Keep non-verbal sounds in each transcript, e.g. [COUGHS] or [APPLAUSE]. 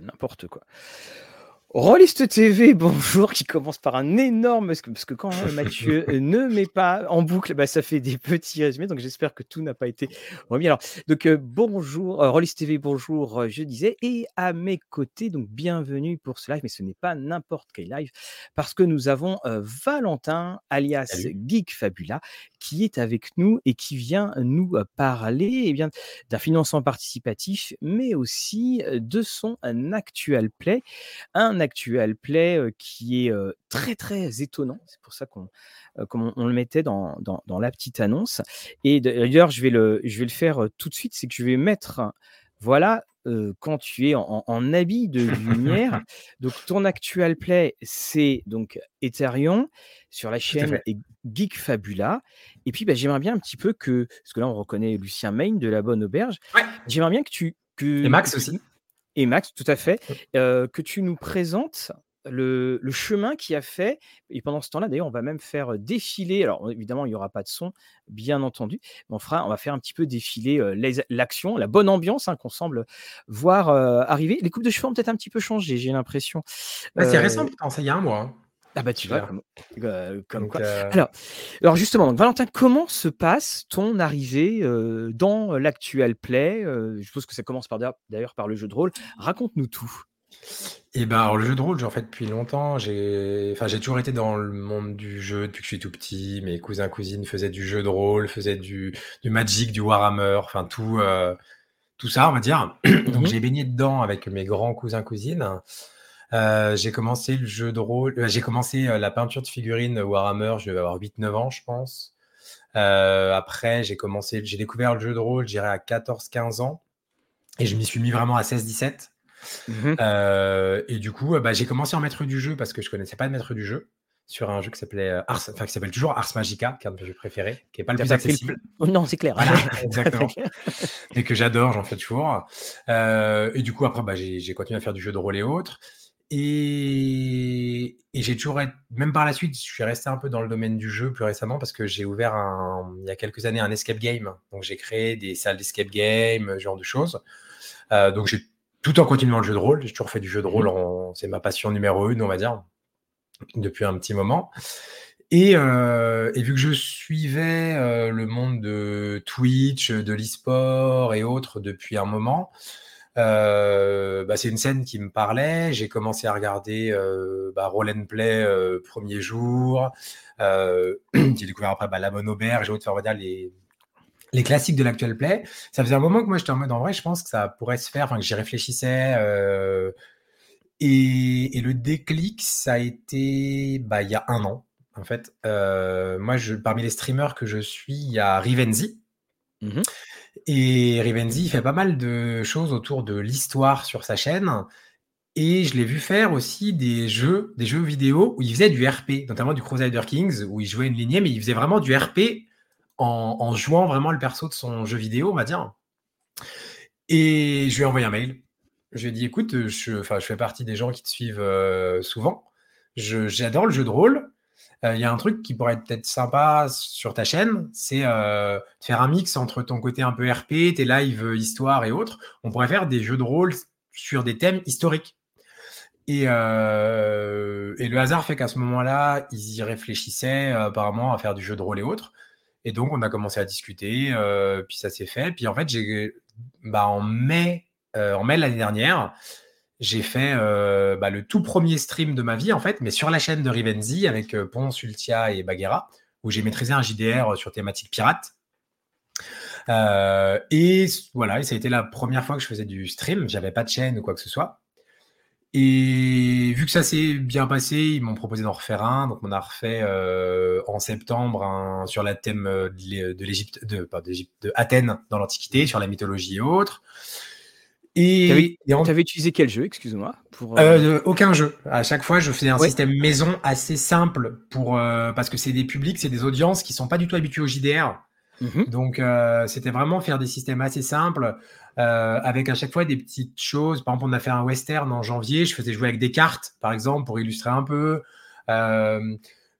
n'importe quoi. Rolliste TV, [LAUGHS] bonjour, qui commence par un énorme. Parce que quand Mathieu [LAUGHS] ne met pas en boucle, bah, ça fait des petits résumés. Donc j'espère que tout n'a pas été remis. Alors, donc bonjour, euh, TV, bonjour, je disais. Et à mes côtés, donc bienvenue pour ce live, mais ce n'est pas n'importe quel live, parce que nous avons Valentin, alias Geek Fabula, qui est avec nous et qui vient nous parler eh bien, d'un financement participatif, mais aussi de son actual play. Un actuel play qui est très très étonnant. C'est pour ça qu'on on, le mettait dans, dans, la petite annonce. Et d'ailleurs, je vais le je vais le faire tout de suite. C'est que je vais mettre voilà quand tu es en, habit de lumière. [LAUGHS] donc ton actual play, c'est donc Ethereum sur la chaîne Geek Fabula. Et puis bah, j'aimerais bien un petit peu que, parce que là on reconnaît Lucien Main de la Bonne Auberge. J'aimerais bien que tu que, et Max aussi et Max, tout à fait, que tu nous présentes le, chemin qui a fait. Et pendant ce temps-là, d'ailleurs, on va même faire défiler. Alors, évidemment, il n'y aura pas de son, bien entendu. Mais on, fera, on va faire un petit peu défiler l'action, la bonne ambiance hein, qu'on semble voir arriver. Les coupes de cheveux ont peut-être un petit peu changé, j'ai l'impression. Bah, c'est récent, putain, ça y a un mois. Ah bah tu vois, comme, quoi. Alors, alors justement, donc, Valentin, comment se passe ton arrivée dans l'actuel play Je suppose que ça commence par d'ailleurs par le jeu de rôle. Raconte-nous tout. Et eh ben alors le jeu de rôle, j'en fais depuis longtemps. J'ai, enfin, j'ai toujours été dans le monde du jeu depuis que je suis tout petit. Mes cousins cousines faisaient du jeu de rôle, faisaient du, du Magic, du Warhammer, enfin tout, tout ça, on va dire. [CLEARS THROAT] Donc mmh j'ai baigné dedans avec mes grands cousins cousines. Euh, j'ai commencé le jeu de rôle, euh, j'ai commencé euh, la peinture de figurines Warhammer, je devais avoir 8-9 ans, je pense. après, j'ai commencé, j'ai découvert le jeu de rôle, j'irai à 14-15 ans, et je m'y suis mis vraiment à 16-17. Mmh et du coup, bah, j'ai commencé en maître du jeu parce que je connaissais pas de maître du jeu sur un jeu qui s'appelait Ars, enfin qui s'appelle toujours Ars Magica, qui est un de mes jeux préférés, qui est pas le plus accessible. Oh non, c'est clair. [LAUGHS] exactement. et que j'adore, j'en fais toujours. et du coup, après, bah, j'ai continué à faire du jeu de rôle et autres. Et, j'ai toujours, même par la suite, je suis resté un peu dans le domaine du jeu plus récemment parce que j'ai ouvert il y a quelques années un escape game. Donc j'ai créé des salles d'escape game, ce genre de choses. Euh, donc j'ai tout en continuant le jeu de rôle. J'ai toujours fait du jeu de rôle, mmh c'est ma passion numéro une, on va dire, depuis un petit moment. Et, euh, vu que je suivais euh, le monde de Twitch, de l'e-sport et autres depuis un moment, euh, bah, c'est une scène qui me parlait. J'ai commencé à regarder euh, bah, Roll and Play euh, premier jour. Euh, [CLEARS THROAT] j'ai découvert après bah, La Bonne Auberge, j'ai faire dire les, les classiques de l'actuel play. Ça faisait un moment que moi j'étais en mode en vrai, je pense que ça pourrait se faire, que j'y réfléchissais. Et, le déclic, ça a été bah, il y a un an. En fait, moi, parmi les streamers que je suis, il y a Rivenzi. Mmh et Rivenzi, fait pas mal de choses autour de l'histoire sur sa chaîne. Et je l'ai vu faire aussi des jeux, des jeux vidéo où il faisait du RP, notamment du Crusader Kings, où il jouait une lignée, mais il faisait vraiment du RP en, jouant vraiment le perso de son jeu vidéo, on va dire. Et je lui ai envoyé un mail. Je lui ai dit, écoute, je, je fais partie des gens qui te suivent euh, souvent. J'adore le jeu de rôle. Euh, il y a un truc qui pourrait être peut-être sympa sur ta chaîne, c'est euh, faire un mix entre ton côté un peu RP, tes lives euh, histoire et autres. On pourrait faire des jeux de rôle sur des thèmes historiques. Et, et le hasard fait qu'à ce moment-là, ils y réfléchissaient apparemment à faire du jeu de rôle et autres. Et donc, on a commencé à discuter, puis ça s'est fait. Puis en fait, bah, en mai, en mai l'année dernière, j'ai fait euh, bah, le tout premier stream de ma vie, en fait, mais sur la chaîne de Rivenzi avec euh, Ponce, Ultia et Baguera, où j'ai maîtrisé un JDR sur thématique pirate. Euh, et voilà, ça a été la première fois que je faisais du stream. J'avais pas de chaîne ou quoi que ce soit. Et vu que ça s'est bien passé, ils m'ont proposé d'en refaire un. Donc, on a refait en septembre sur la thème de l'Égypte, de, de Athènes dans l'Antiquité, sur la mythologie et autres. Et tu avais, utilisé quel jeu, excuse-moi pour euh, euh... Aucun jeu. À chaque fois, je faisais un système maison assez simple pour euh, parce que c'est des publics, c'est des audiences qui sont pas du tout habitués au JDR. Mmh Donc, euh, c'était vraiment faire des systèmes assez simples avec à chaque fois des petites choses. Par exemple, on a fait un western en janvier. Je faisais jouer avec des cartes, par exemple, pour illustrer un peu.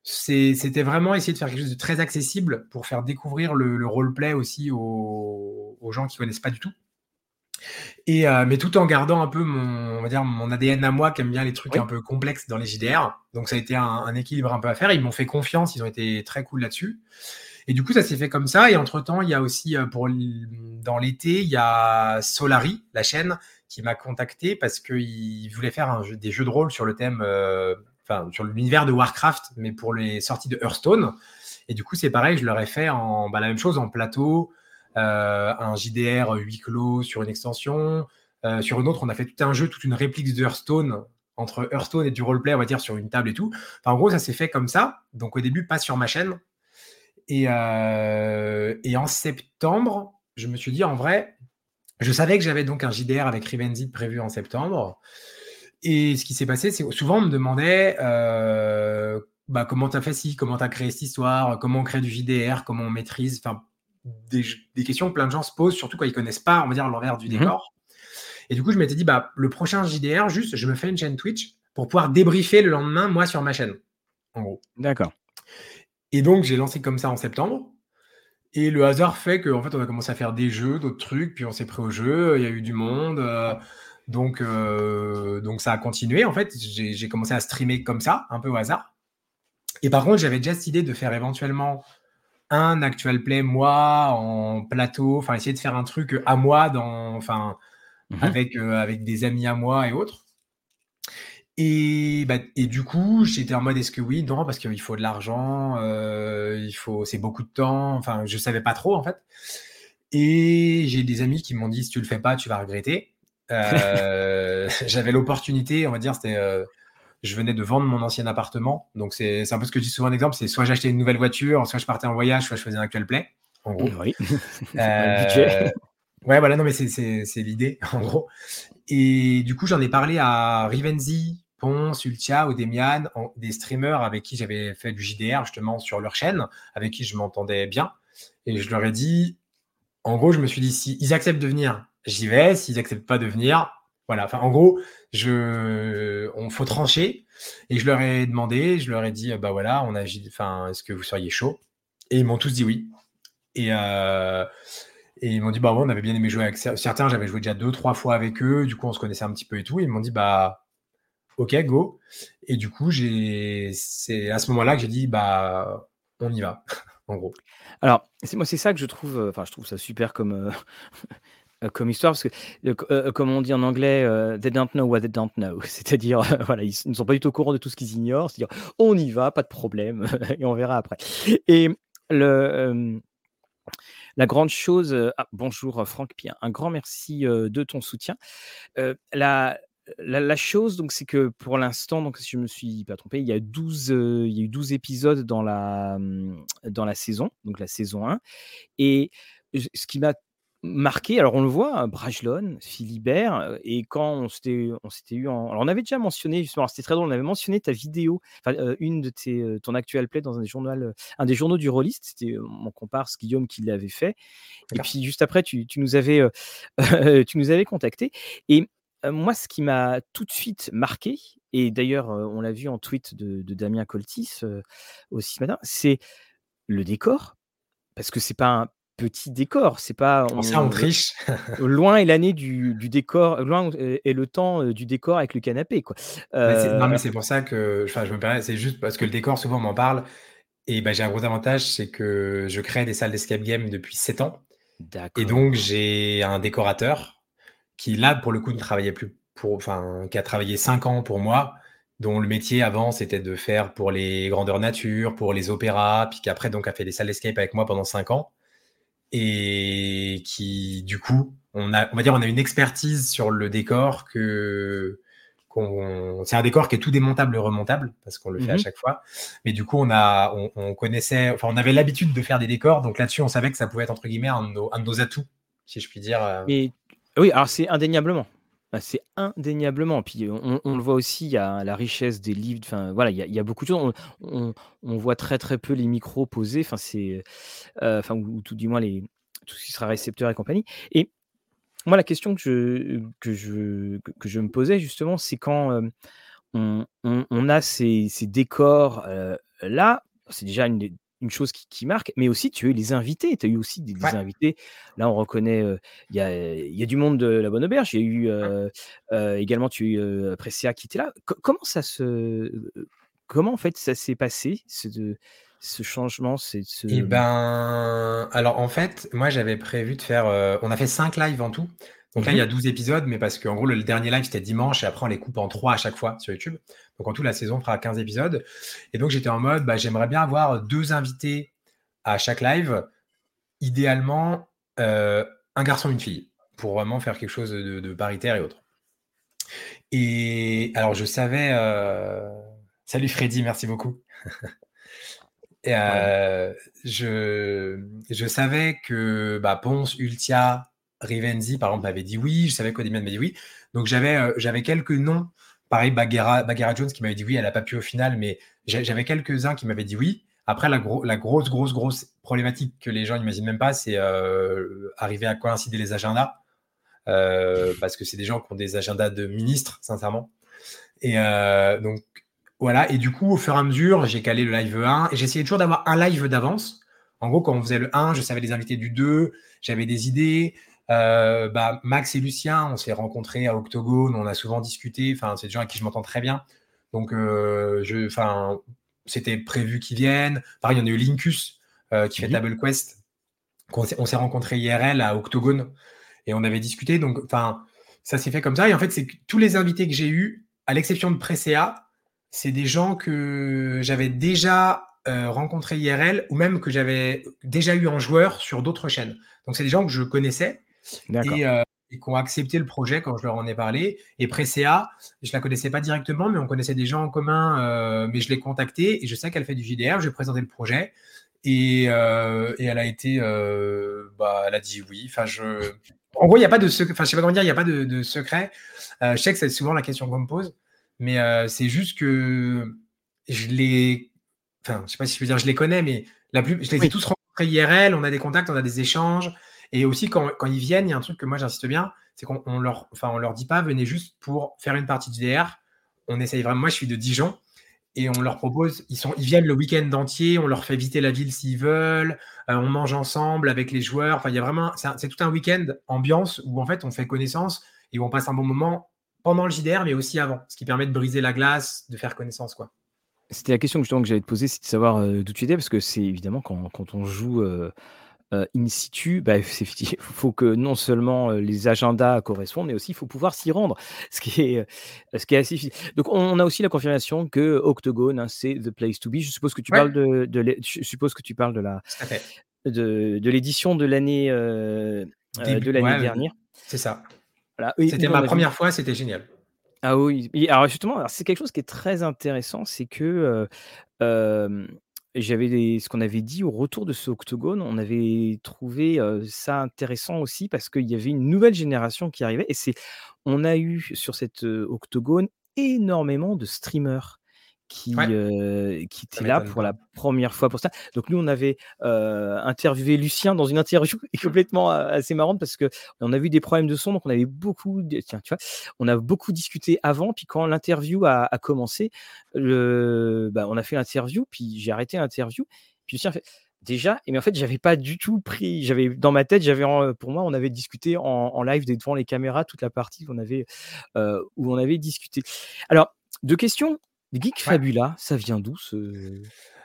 c'était vraiment essayer de faire quelque chose de très accessible pour faire découvrir le, le roleplay aussi aux, aux gens qui connaissent pas du tout. Et, mais tout en gardant un peu mon, on va dire, mon ADN à moi qui aime bien les trucs un peu complexes dans les JDR. Donc ça a été un, équilibre un peu à faire. Ils m'ont fait confiance, ils ont été très cool là-dessus. Et du coup, ça s'est fait comme ça. Et entre-temps, il y a aussi, pour dans l'été, il y a Solari, la chaîne, qui m'a contacté parce qu'il voulait faire un jeu, des jeux de rôle sur le thème, enfin, sur l'univers de Warcraft, mais pour les sorties de Hearthstone. Et du coup, c'est pareil, je leur ai fait en, bah, la même chose en plateau, euh, un JDR huis clos sur une extension. Euh, sur une autre, on a fait tout un jeu, toute une réplique de Hearthstone entre Hearthstone et du roleplay, on va dire, sur une table et tout. en gros, ça s'est fait comme ça. Donc au début, pas sur ma chaîne. Et, euh, en septembre, je me suis dit, en vrai, je savais que j'avais donc un JDR avec Rivenzi prévu en septembre. Et ce qui s'est passé, c'est souvent on me demandait bah, comment tu as fait ci, comment tu as créé cette histoire, comment on crée du JDR, comment on maîtrise. Enfin, des, questions que plein de gens se posent, surtout quand ils connaissent pas, on va dire, l'envers du mhm. décor. Et du coup, je m'étais dit, bah, le prochain JDR, juste, je me fais une chaîne Twitch pour pouvoir débriefer le lendemain, moi, sur ma chaîne, en gros. D'accord. Et donc, j'ai lancé comme ça en septembre. Et le hasard fait qu'en fait, on a commencé à faire des jeux, d'autres trucs, puis on s'est pris au jeu, il y a eu du monde. Euh, donc, euh, donc, ça a continué. En fait, j'ai commencé à streamer comme ça, un peu au hasard. Et par contre, j'avais déjà cette idée de faire éventuellement un actual play moi en plateau, enfin essayer de faire un truc à moi dans, enfin mhm. avec euh, avec des amis à moi et autres. Et, bah, et du coup, j'étais en mode est-ce que oui, non, parce qu'il faut de l'argent, euh, il faut, c'est beaucoup de temps. Enfin, je savais pas trop en fait. Et j'ai des amis qui m'ont dit si tu le fais pas, tu vas regretter. Euh, [LAUGHS] j'avais l'opportunité, on va dire, c'était je venais de vendre mon ancien appartement. Donc, c'est un peu ce que je dis souvent un exemple c'est soit j'achetais une nouvelle voiture, soit je partais en voyage, soit je faisais un actual play. En gros. Oui. [LAUGHS] Euh, [LAUGHS] ouais, voilà, non, mais c'est l'idée, [LAUGHS] en gros. Et du coup, j'en ai parlé à Rivenzi, Ponce, Ultia ou Demian, des streamers avec qui j'avais fait du JDR justement sur leur chaîne, avec qui je m'entendais bien. Et je leur ai dit, en gros, je me suis dit, si ils acceptent de venir, j'y vais. S'ils acceptent pas de venir, voilà, enfin, en gros, je, on faut trancher. Et je leur ai demandé, je leur ai dit, bah voilà, on a, enfin, est-ce que vous seriez chaud? Et ils m'ont tous dit oui. Et, euh, ils m'ont dit, bah bon, on avait bien aimé jouer avec certains, j'avais joué déjà deux, trois fois avec eux, du coup, on se connaissait un petit peu et tout. ils m'ont dit, bah, ok, go. Et du coup, c'est à ce moment-là que j'ai dit, bah, on y va, [LAUGHS] en gros. Alors, moi, c'est ça que je trouve, euh, enfin, je trouve ça super comme, euh, [LAUGHS] comme histoire, parce que, euh, euh, comme on dit en anglais, they don't know what they don't know. [LAUGHS] C'est-à-dire, voilà, ils ne sont pas du tout au courant de tout ce qu'ils ignorent. C'est-à-dire, on y va, pas de problème, [LAUGHS] et on verra après. Et la grande chose, ah, bonjour Franck Pierre, un grand merci de ton soutien. la, la, chose, donc, c'est que pour l'instant, donc, si je me suis pas trompé, il y a 12, il y a eu 12 épisodes dans la, dans la saison, donc la saison 1. Et ce qui m'a marqué. Alors, on le voit, hein, Brajlon, Philibert, et quand on s'était, on s'était eu en. Alors, on avait déjà mentionné, justement, c'était très drôle, on avait mentionné ta vidéo, une de tes, ton actual play dans un des, journaux, un des journaux du Rollist, c'était mon comparse Guillaume qui l'avait fait. Et puis, juste après, tu, tu nous, avais, [LAUGHS] tu nous avais contacté. Et moi, ce qui m'a tout de suite marqué, et d'ailleurs, on l'a vu en tweet de, de Damien Coltis aussi ce matin, c'est le décor. Parce que c'est pas un petit décor. C'est pas. On, ça, on triche? loin est l'année du, décor, loin est le temps du décor avec le canapé. Quoi. non, mais c'est pour ça que je me permets, c'est juste parce que le décor, souvent, on m'en parle. Et ben, j'ai un gros avantage, c'est que je crée des salles d'escape game depuis 7 ans. Et donc, j'ai un décorateur qui, là, pour le coup, ne travaillait plus pour. Enfin, qui a travaillé 5 ans pour moi dont le métier avant c'était de faire pour les grandeurs nature, pour les opéras, puis qu'après donc a fait des salles d'escape avec moi pendant 5 ans et qui, du coup, on, a, on va dire, on a une expertise sur le décor que c'est un décor qui est tout démontable et remontable parce qu'on le fait à mhm. chaque fois. Mais du coup, on a, on, connaissait, enfin, on avait l'habitude de faire des décors, donc là-dessus, on savait que ça pouvait être entre guillemets un de nos, un de nos atouts, si je puis dire. Euh. Mais oui, alors c'est indéniablement. Bah, c'est indéniablement. Puis on, le voit aussi, il y a la richesse des livres. Enfin, voilà, il y, a, beaucoup de choses. On, voit très très peu les micros posés. Enfin, c'est, euh, enfin, ou, tout du moins les, tout ce qui sera récepteur et compagnie. Et moi, la question que je, que je, que je me posais justement, c'est quand on, a ces, décors là, c'est déjà une une chose qui, marque, mais aussi tu as eu les invités. Tu as eu aussi des, invités. Là, on reconnaît, il y, a, y, a, du monde de la Bonne Auberge. Il y a eu également, tu as eu Pressia qui était là. comment ça se. Comment en fait ça s'est passé ce, ce changement c'est ce... Eh ben, alors en fait, moi j'avais prévu de faire. on a fait cinq lives en tout. Donc là, il y a 12 mmh épisodes, mais parce qu'en gros, le, dernier live, c'était dimanche, et après, on les coupe en 3 à chaque fois sur YouTube. Donc en tout, la saison fera 15 épisodes. Et donc, j'étais en mode, bah, j'aimerais bien avoir deux invités à chaque live, idéalement, euh, un garçon, une fille, pour vraiment faire quelque chose de, paritaire et autre. Et alors, je savais. Euh, salut Freddy, merci beaucoup. [LAUGHS] et, euh, je, je savais que bah, Ponce, Ultia, Rivenzi, par exemple, m'avait dit oui. Je savais qu'Odemian m'avait dit oui. Donc, j'avais j'avais quelques noms. Pareil, Bagheera, Jones qui m'avait dit oui. Elle n'a pas pu au final, mais j'avais quelques-uns qui m'avaient dit oui. Après, la, grosse, grosse, grosse problématique que les gens n'imaginent même pas, c'est euh, arriver à coïncider les agendas. Euh, parce que c'est des gens qui ont des agendas de ministres, sincèrement. Et donc, voilà. Et du coup, au fur et à mesure, j'ai calé le live 1 et j'essayais toujours d'avoir un live d'avance. En gros, quand on faisait le 1, je savais les invités du 2, j'avais des idées. Euh, bah, Max et Lucien, on s'est rencontrés à Octogone, on a souvent discuté. Enfin, c'est des gens avec qui je m'entends très bien. Donc, euh, je, enfin, c'était prévu qu'ils viennent. Pareil, il y en a eu Linkus euh, qui fait mhm. Table Quest. On s'est rencontrés IRL à Octogone et on avait discuté. Donc, enfin, ça s'est fait comme ça. Et en fait, c'est tous les invités que j'ai eus, à l'exception de Presea, c'est des gens que j'avais déjà rencontrés IRL ou même que j'avais déjà eu en joueur sur d'autres chaînes. Donc, c'est des gens que je connaissais et, euh, et qui ont accepté le projet quand je leur en ai parlé. Et Presea, je la connaissais pas directement, mais on connaissait des gens en commun. Euh, mais je l'ai contactée et je sais qu'elle fait du JDR. Je lui ai présenté le projet et, euh, et elle a été, bah, elle a dit oui. Enfin, je, en gros, il n'y a pas de secret. Enfin, je sais pas comment dire, il n'y a pas de, secret. je sais que c'est souvent la question qu'on me pose, mais c'est juste que je les, enfin, je sais pas si je veux dire, je les connais, mais la plus, je les ai tous rencontrés IRL. On a des contacts, on a des échanges. Et aussi, quand, ils viennent, il y a un truc que moi j'insiste bien, c'est qu'on leur, enfin, on leur dit pas, venez juste pour faire une partie de VR. On essaye vraiment, moi je suis de Dijon, et on leur propose, ils, sont, ils viennent le week-end entier, on leur fait visiter la ville s'ils veulent, euh, on mange ensemble avec les joueurs. Enfin, il y a vraiment, c'est tout un week-end ambiance où en fait on fait connaissance et où on passe un bon moment pendant le JDR, mais aussi avant, ce qui permet de briser la glace, de faire connaissance, quoi. C'était la question que, que j'allais te poser, c'est de savoir euh, d'où tu étais, parce que c'est évidemment quand, quand on joue euh, euh, in situ, bah, [LAUGHS] il faut que non seulement euh, les agendas correspondent, mais aussi il faut pouvoir s'y rendre, [LAUGHS] ce qui est, euh, ce qui est assez difficile. Donc on a aussi la confirmation que Octogone, hein, c'est the place to be. Je suppose que tu parles de, de je suppose que tu parles de la de, de l'édition de l'année de l'année dernière. C'est ça. c'était ma première fois, c'était génial. Ah oui, alors justement, c'est quelque chose qui est très intéressant, c'est que j'avais ce qu'on avait dit au retour de ce octogone, on avait trouvé ça intéressant aussi parce qu'il y avait une nouvelle génération qui arrivait et c'est on a eu sur cet octogone énormément de streamers qui, qui était là pour la première fois pour ça. Donc nous, on avait interviewé Lucien dans une interview [LAUGHS] complètement assez marrante parce que on a vu des problèmes de son, donc on avait beaucoup, tiens, tu vois, on a beaucoup discuté avant, puis quand l'interview a, commencé, le, bah, on a fait l'interview, puis j'ai arrêté l'interview, puis Lucien fait déjà mais en fait j'avais pas du tout pris j'avais dans ma tête j'avais pour moi on avait discuté en, en, live devant les caméras toute la partie où on avait où on avait discuté. Alors deux questions Geek Fabula, ça vient d'où ce. Euh,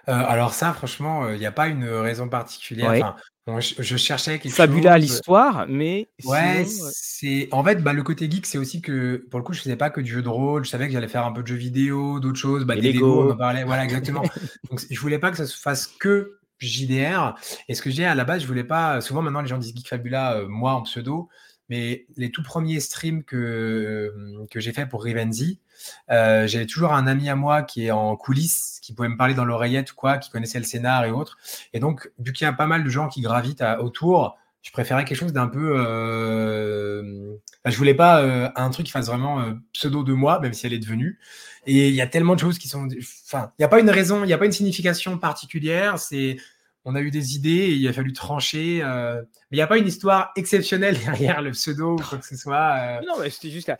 alors ça, franchement, il n'y a pas une raison particulière. je, cherchais quelque Fabula à l'histoire, mais Ouais, c'est en fait, bah, le côté geek, c'est aussi que pour le coup, je faisais pas que du jeu de rôle. Je savais que j'allais faire un peu de jeux vidéo, d'autres choses, bah, des Lego, on en parlait. Voilà, exactement. [LAUGHS] Donc, je voulais pas que ça se fasse que JDR. Et ce que j'ai à la base, je voulais pas. Souvent, maintenant, les gens disent Geek Fabula, moi en pseudo. Mais les tout premiers streams que, que j'ai fait pour Rivenzi, euh, j'avais toujours un ami à moi qui est en coulisses, qui pouvait me parler dans l'oreillette quoi, qui connaissait le scénar et autres. Et donc, vu qu'il y a pas mal de gens qui gravitent autour, je préférais quelque chose d'un peu. Euh... Enfin, je voulais pas euh, un truc qui fasse vraiment euh, pseudo de moi, même si elle est devenue. Et il y a tellement de choses qui sont. Enfin, il n'y a pas une raison, il n'y a pas une signification particulière. C'est on a eu des idées et il a fallu trancher. Euh, mais il n'y a pas une histoire exceptionnelle [LAUGHS] derrière le pseudo ou quoi que ce soit. Euh. Non, mais c'était juste la,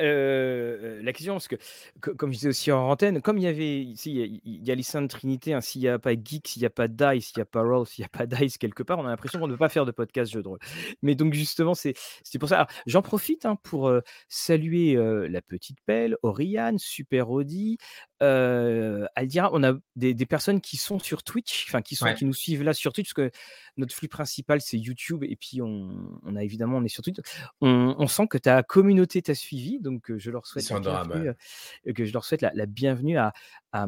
euh, question, parce que, comme je disais aussi en antenne, comme il y avait ici, il y a, les Saintes Trinité, hein, s'il n'y a pas Geek, s'il n'y a pas Dice, s'il n'y a pas Roll, s'il n'y a pas Dice quelque part, on a l'impression qu'on ne peut pas faire de podcast jeu de rôle. Mais donc, justement, c'est pour ça. J'en profite hein, pour saluer la petite pelle, Oriane, Super Audi, Aldira. On a des, des, personnes qui sont sur Twitch, enfin, qui, sont, qui nous suivent là sur Twitch, parce que notre flux principal, c'est YouTube, et puis on, a évidemment, on est sur Twitch. On, sent que ta communauté t'a suivi, donc je leur souhaite, la bienvenue, que je leur souhaite la, bienvenue à, à,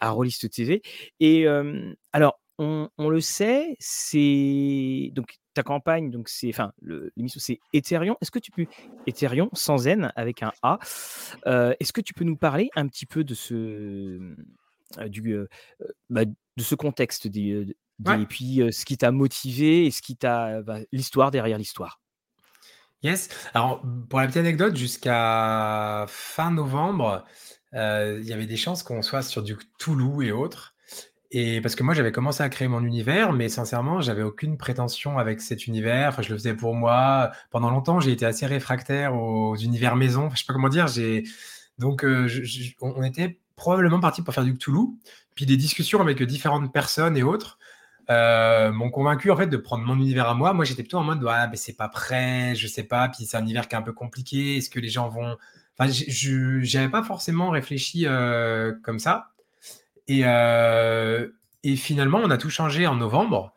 à Rollist TV. Et alors, on, le sait, c'est donc ta campagne, donc c'est, enfin, l'émission c'est Ethereum. Est-ce que tu peux Ethereum sans N avec un A Est-ce que tu peux nous parler un petit peu de ce du bah, de ce contexte des, et puis ce qui t'a motivé et ce qui t'a bah, l'histoire derrière l'histoire? Yes. Alors pour la petite anecdote, jusqu'à fin novembre, il y avait des chances qu'on soit sur du Toulouse et autres. Et parce que moi, j'avais commencé à créer mon univers, mais sincèrement, j'avais aucune prétention avec cet univers. je le faisais pour moi. Pendant longtemps, j'ai été assez réfractaire aux univers maison. je sais pas comment dire. Donc on était probablement parti pour faire du Toulouse. Puis des discussions avec différentes personnes et autres. Euh, m'ont convaincu en fait de prendre mon univers à moi. Moi, j'étais plutôt en mode ah, mais c'est pas prêt, je sais pas. Puis c'est un univers qui est un peu compliqué. Est-ce que les gens vont Enfin, je n'avais pas forcément réfléchi euh, comme ça. Et, euh, et finalement, on a tout changé en novembre.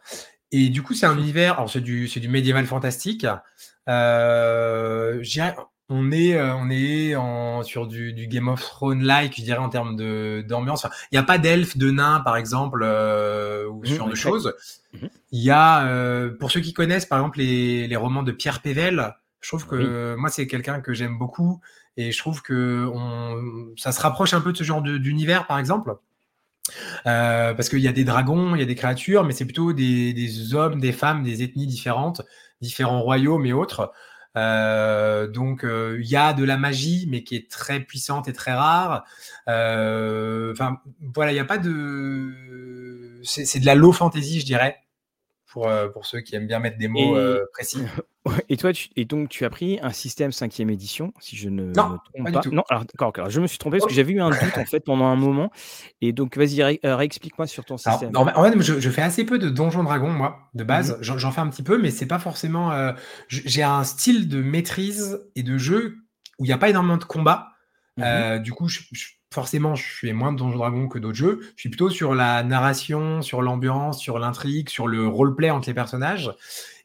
Et du coup, c'est un univers. Alors, c'est du, du médiéval fantastique. Euh, on est, euh, on est en, sur du, Game of Thrones-like, je dirais, en termes d'ambiance. il n'y a pas d'elfes, de nains, par exemple, euh, ou ce mmh, genre de choses. Mmh. Il y a, euh, pour ceux qui connaissent, par exemple, les, romans de Pierre Pével, je trouve que moi, c'est quelqu'un que j'aime beaucoup. Et je trouve que ça se rapproche un peu de ce genre d'univers, par exemple. Parce qu'il y a des dragons, il y a des créatures, mais c'est plutôt des, des, hommes, des femmes, des ethnies différentes, différents royaumes et autres. Euh, donc euh, il y a de la magie, mais qui est très puissante et très rare. Euh, enfin voilà, il n'y a pas de, c'est de la low fantasy, je dirais. Pour, pour, ceux qui aiment bien mettre des mots précis. [LAUGHS] Et toi, tu, et donc tu as pris un système 5 édition, si je ne me trompe pas. Non, alors d'accord, je me suis trompé parce que j'avais eu un doute en fait pendant un moment. Et donc vas-y, réexplique-moi sur ton système. en fait, je, fais assez peu de Donjons Dragons, moi, de base. Mmh j'en fais un petit peu, mais c'est pas forcément. Euh, j'ai un style de maîtrise et de jeu où il n'y a pas énormément de combat. Mmh euh, du coup, forcément, je fais moins de Donjons Dragons que d'autres jeux. Je suis plutôt sur la narration, sur l'ambiance, sur l'intrigue, sur le roleplay entre les personnages.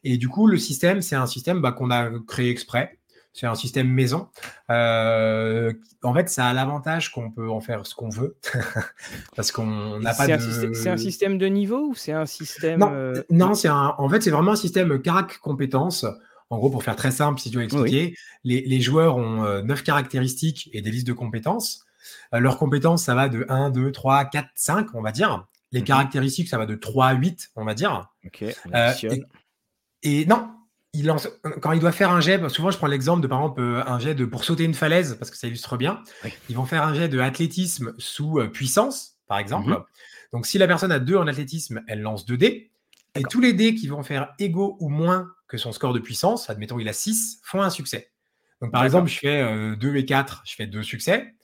Et du coup, le système, c'est un système bah, qu'on a créé exprès. C'est un système maison. Euh, en fait, ça a l'avantage qu'on peut en faire ce qu'on veut. [LAUGHS] Parce qu'on n'a pas de. C'est un système de niveau ou c'est un système. Non, euh, non c'est un... en fait, c'est vraiment un système carac compétences. En gros, pour faire très simple, si tu veux expliquer, les, les, joueurs ont euh, neuf caractéristiques et des listes de compétences. Leurs compétences, ça va de 1, 2, 3, 4, 5, on va dire. Les mhm. caractéristiques, ça va de 3 à 8, on va dire. Ok, et, et non, il lance, quand il doit faire un jet, souvent je prends l'exemple de par exemple euh, un jet de pour sauter une falaise parce que ça illustre bien. Ils vont faire un jet de athlétisme sous euh, puissance, par exemple. Mhm. Donc si la personne a 2 en athlétisme, elle lance 2 dés. Et tous les dés qui vont faire égaux ou moins que son score de puissance, admettons il a 6, font un succès. Donc par exemple, je fais 2 euh, et 4, je fais 2 succès.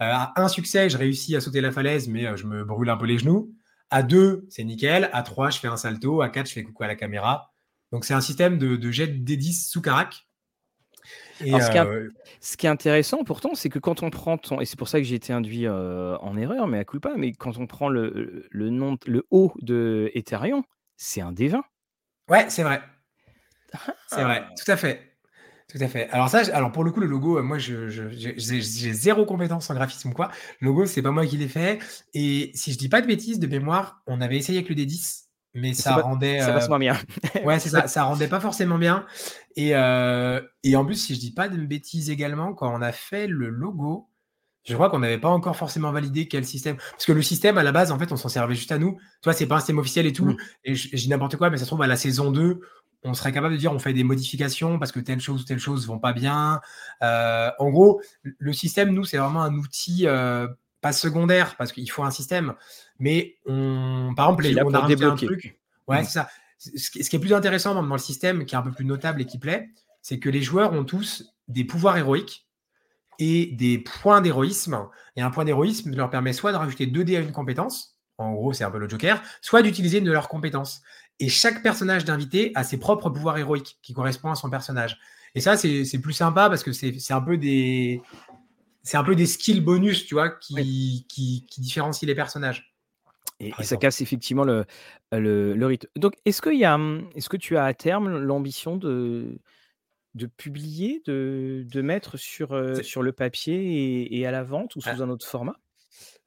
À un succès, je réussis à sauter la falaise, mais je me brûle un peu les genoux. À 2, c'est nickel. À 3, je fais un salto. À 4, je fais coucou à la caméra. Donc, c'est un système de, jet D10 sous carac. Et euh, ce, qui est, intéressant pourtant, c'est que quand on prend ton, et c'est pour ça que j'ai été induit euh, en erreur, mais à coup pas, mais quand on prend le, le nom, le haut de Ethereum, c'est un D20. Ouais, c'est vrai. C'est vrai, tout à fait. Tout à fait. Alors ça, alors pour le coup, le logo, euh, moi, j'ai zéro compétence en graphisme ou quoi. Le logo, c'est pas moi qui l'ai fait. Et si je dis pas de bêtises, de mémoire, on avait essayé avec le D10 mais ça rendait. Ça passe moins bien. [LAUGHS] ouais, c'est ça. [LAUGHS] Ça rendait pas forcément bien. Et, euh, et en plus, si je dis pas de bêtises également, quand on a fait le logo, je crois qu'on n'avait pas encore forcément validé quel système. Parce que le système, à la base, en fait, on s'en servait juste à nous. Toi, c'est pas un système officiel et tout. Mm. Et je, dis n'importe quoi, mais ça se trouve, à la saison 2, on serait capable de dire on fait des modifications parce que telle chose ou telle chose vont pas bien. Euh, en gros, le système, nous, c'est vraiment un outil pas secondaire parce qu'il faut un système, mais on, par exemple, on a un truc. Ouais, c'est ça. Ce qui est plus intéressant dans le système, qui est un peu plus notable et qui plaît, c'est que les joueurs ont tous des pouvoirs héroïques et des points d'héroïsme. Et un point d'héroïsme leur permet soit de rajouter 2 dés à une compétence, en gros c'est un peu le Joker, soit d'utiliser une de leurs compétences. Et chaque personnage d'invité a ses propres pouvoirs héroïques qui correspondent à son personnage. Et ça, c'est plus sympa parce que c'est un peu des. C'est un peu des skills bonus, tu vois, qui, qui, différencient les personnages. Et, ça casse effectivement le, le, rythme. Donc, est-ce que, y a, est -ce que tu as à terme l'ambition de, de publier, de, de mettre sur, euh, sur le papier et, à la vente ou sous ah. un autre format?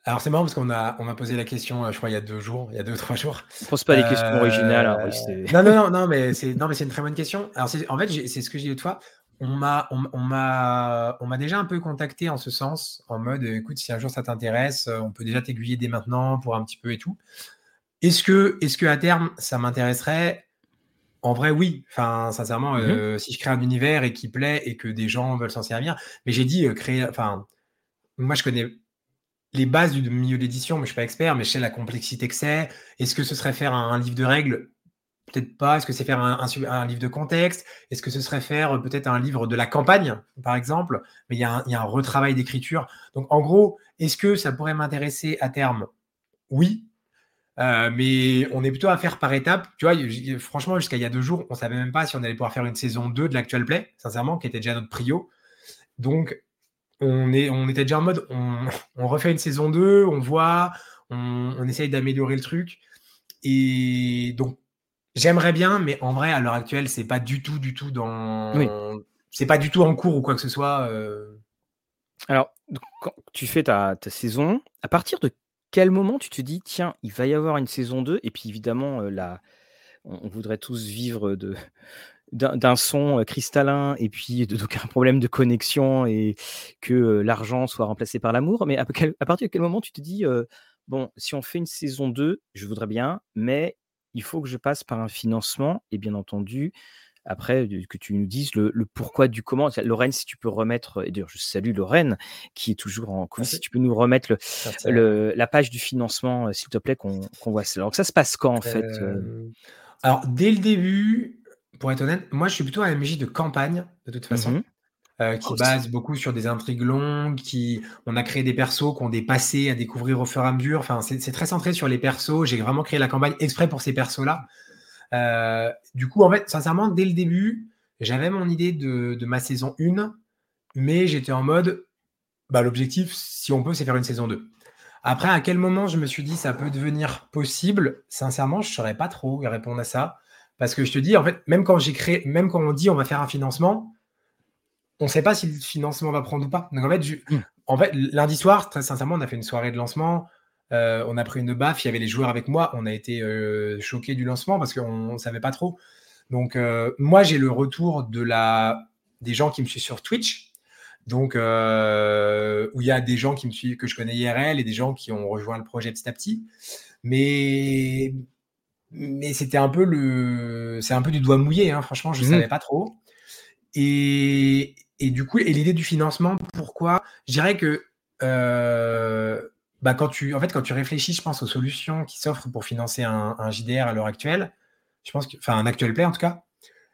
Alors c'est marrant parce qu'on m'a on posé la question, euh, je crois il y a deux jours, il y a deux ou [LAUGHS] trois jours. Je pense pas les questions originales. Hein, [LAUGHS] non, non, non, non, mais c'est non mais c'est une très bonne question. Alors en fait c'est ce que j'ai dit de fois. On m'a on, m'a on m'a déjà un peu contacté en ce sens, en mode écoute si un jour ça t'intéresse, euh, on peut déjà t'aiguiller dès maintenant pour un petit peu et tout. Est-ce que est-ce que à terme ça m'intéresserait? En vrai, oui. Enfin, sincèrement, euh, si je crée un univers et qui plaît et que des gens veulent s'en servir, mais j'ai dit créer. Enfin, moi, je connais les bases du milieu d'édition, mais je suis pas expert, mais je sais la complexité que c'est. Est-ce que ce serait faire un, livre de règles? Peut-être pas. Est-ce que c'est faire un, livre de contexte? Est-ce que ce serait faire euh, peut-être un livre de la campagne, par exemple? Mais il y, a un, retravail d'écriture. Donc, en gros, est-ce que ça pourrait m'intéresser à terme? Oui. Euh, mais on est plutôt à faire par étapes. Tu vois, franchement, jusqu'à il y a deux jours, on savait même pas si on allait pouvoir faire une saison 2 de l'actuel play, sincèrement, qui était déjà notre prio. Donc, on, est, on était déjà en mode, on, [LAUGHS] refait une saison 2, on voit, on, essaye d'améliorer le truc. Et donc, j'aimerais bien, mais en vrai, à l'heure actuelle, c'est pas du tout, du tout dans. C'est pas du tout en cours ou quoi que ce soit. Euh. Alors, quand tu fais ta, saison, à partir de quel moment tu te dis, tiens, il va y avoir une saison 2, et puis évidemment, euh, là, on voudrait tous vivre de, d'un son cristallin et puis d'aucun problème de connexion et que l'argent soit remplacé par l'amour. Mais à, partir de quel moment tu te dis, bon, si on fait une saison 2, je voudrais bien, mais il faut que je passe par un financement et bien entendu, après, que tu nous dises le, pourquoi du comment. Lorraine, si tu peux remettre, et d'ailleurs, je salue Lorraine qui est toujours en coulisses, si tu peux nous remettre le, la page du financement, s'il te plaît, qu'on voit ça. Alors, ça se passe quand en fait Alors, dès le début, pour être honnête, moi je suis plutôt un MJ de campagne, de toute façon. Mmh euh, qui base beaucoup sur des intrigues longues, qui on a créé des persos qui ont des passés à découvrir au fur et à mesure. Enfin, c'est très centré sur les persos. J'ai vraiment créé la campagne exprès pour ces persos-là. Euh, du coup, en fait, sincèrement, dès le début, j'avais mon idée de, ma saison 1, mais j'étais en mode, bah, l'objectif, si on peut, c'est faire une saison 2. Après, à quel moment je me suis dit ça peut devenir possible? Sincèrement, je ne saurais pas trop répondre à ça. Parce que je te dis, en fait, même quand j'ai créé, même quand on dit on va faire un financement, on ne sait pas si le financement va prendre ou pas. Donc en fait, mmh. en fait lundi soir, très sincèrement, on a fait une soirée de lancement. Euh, on a pris une baffe, il y avait les joueurs avec moi. On a été euh, choqués du lancement parce qu'on ne savait pas trop. Donc euh, moi, j'ai le retour de la... des gens qui me suivent sur Twitch. Donc, où il y a des gens qui me suivent, que je connais IRL et des gens qui ont rejoint le projet petit à petit. Mais mais c'était un peu le, c'est un peu du doigt mouillé, hein, franchement, je ne mmh. savais pas trop. Et, et du coup, et l'idée du financement, pourquoi? Je dirais que euh, bah quand tu, en fait, quand tu réfléchis, je pense aux solutions qui s'offrent pour financer un, un JDR à l'heure actuelle. Je pense que, enfin, un actuel play en tout cas.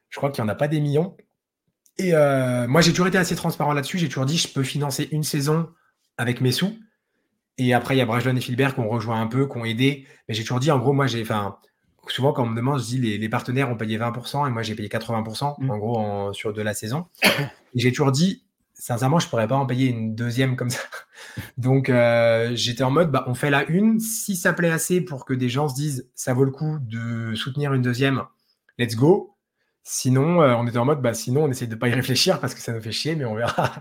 Je crois qu'il n'y en a pas des millions. Et euh, moi, j'ai toujours été assez transparent là-dessus. J'ai toujours dit, je peux financer une saison avec mes sous. Et après, il y a Brajlon et Philbert qui ont rejoint un peu, qui ont aidé. Mais j'ai toujours dit, en gros, moi, j'ai, enfin, souvent, quand on me demande, je dis les, les partenaires ont payé 20% et moi j'ai payé 80% mm. en gros sur de la saison. [COUGHS] Et j'ai toujours dit, sincèrement, je pourrais pas en payer une deuxième comme ça. [LAUGHS] Donc euh, j'étais en mode, bah, on fait la une. Si ça plaît assez pour que des gens se disent, ça vaut le coup de soutenir une deuxième, let's go. Sinon, euh, on était en mode, bah, sinon on essaie de pas y réfléchir parce que ça nous fait chier, mais on verra.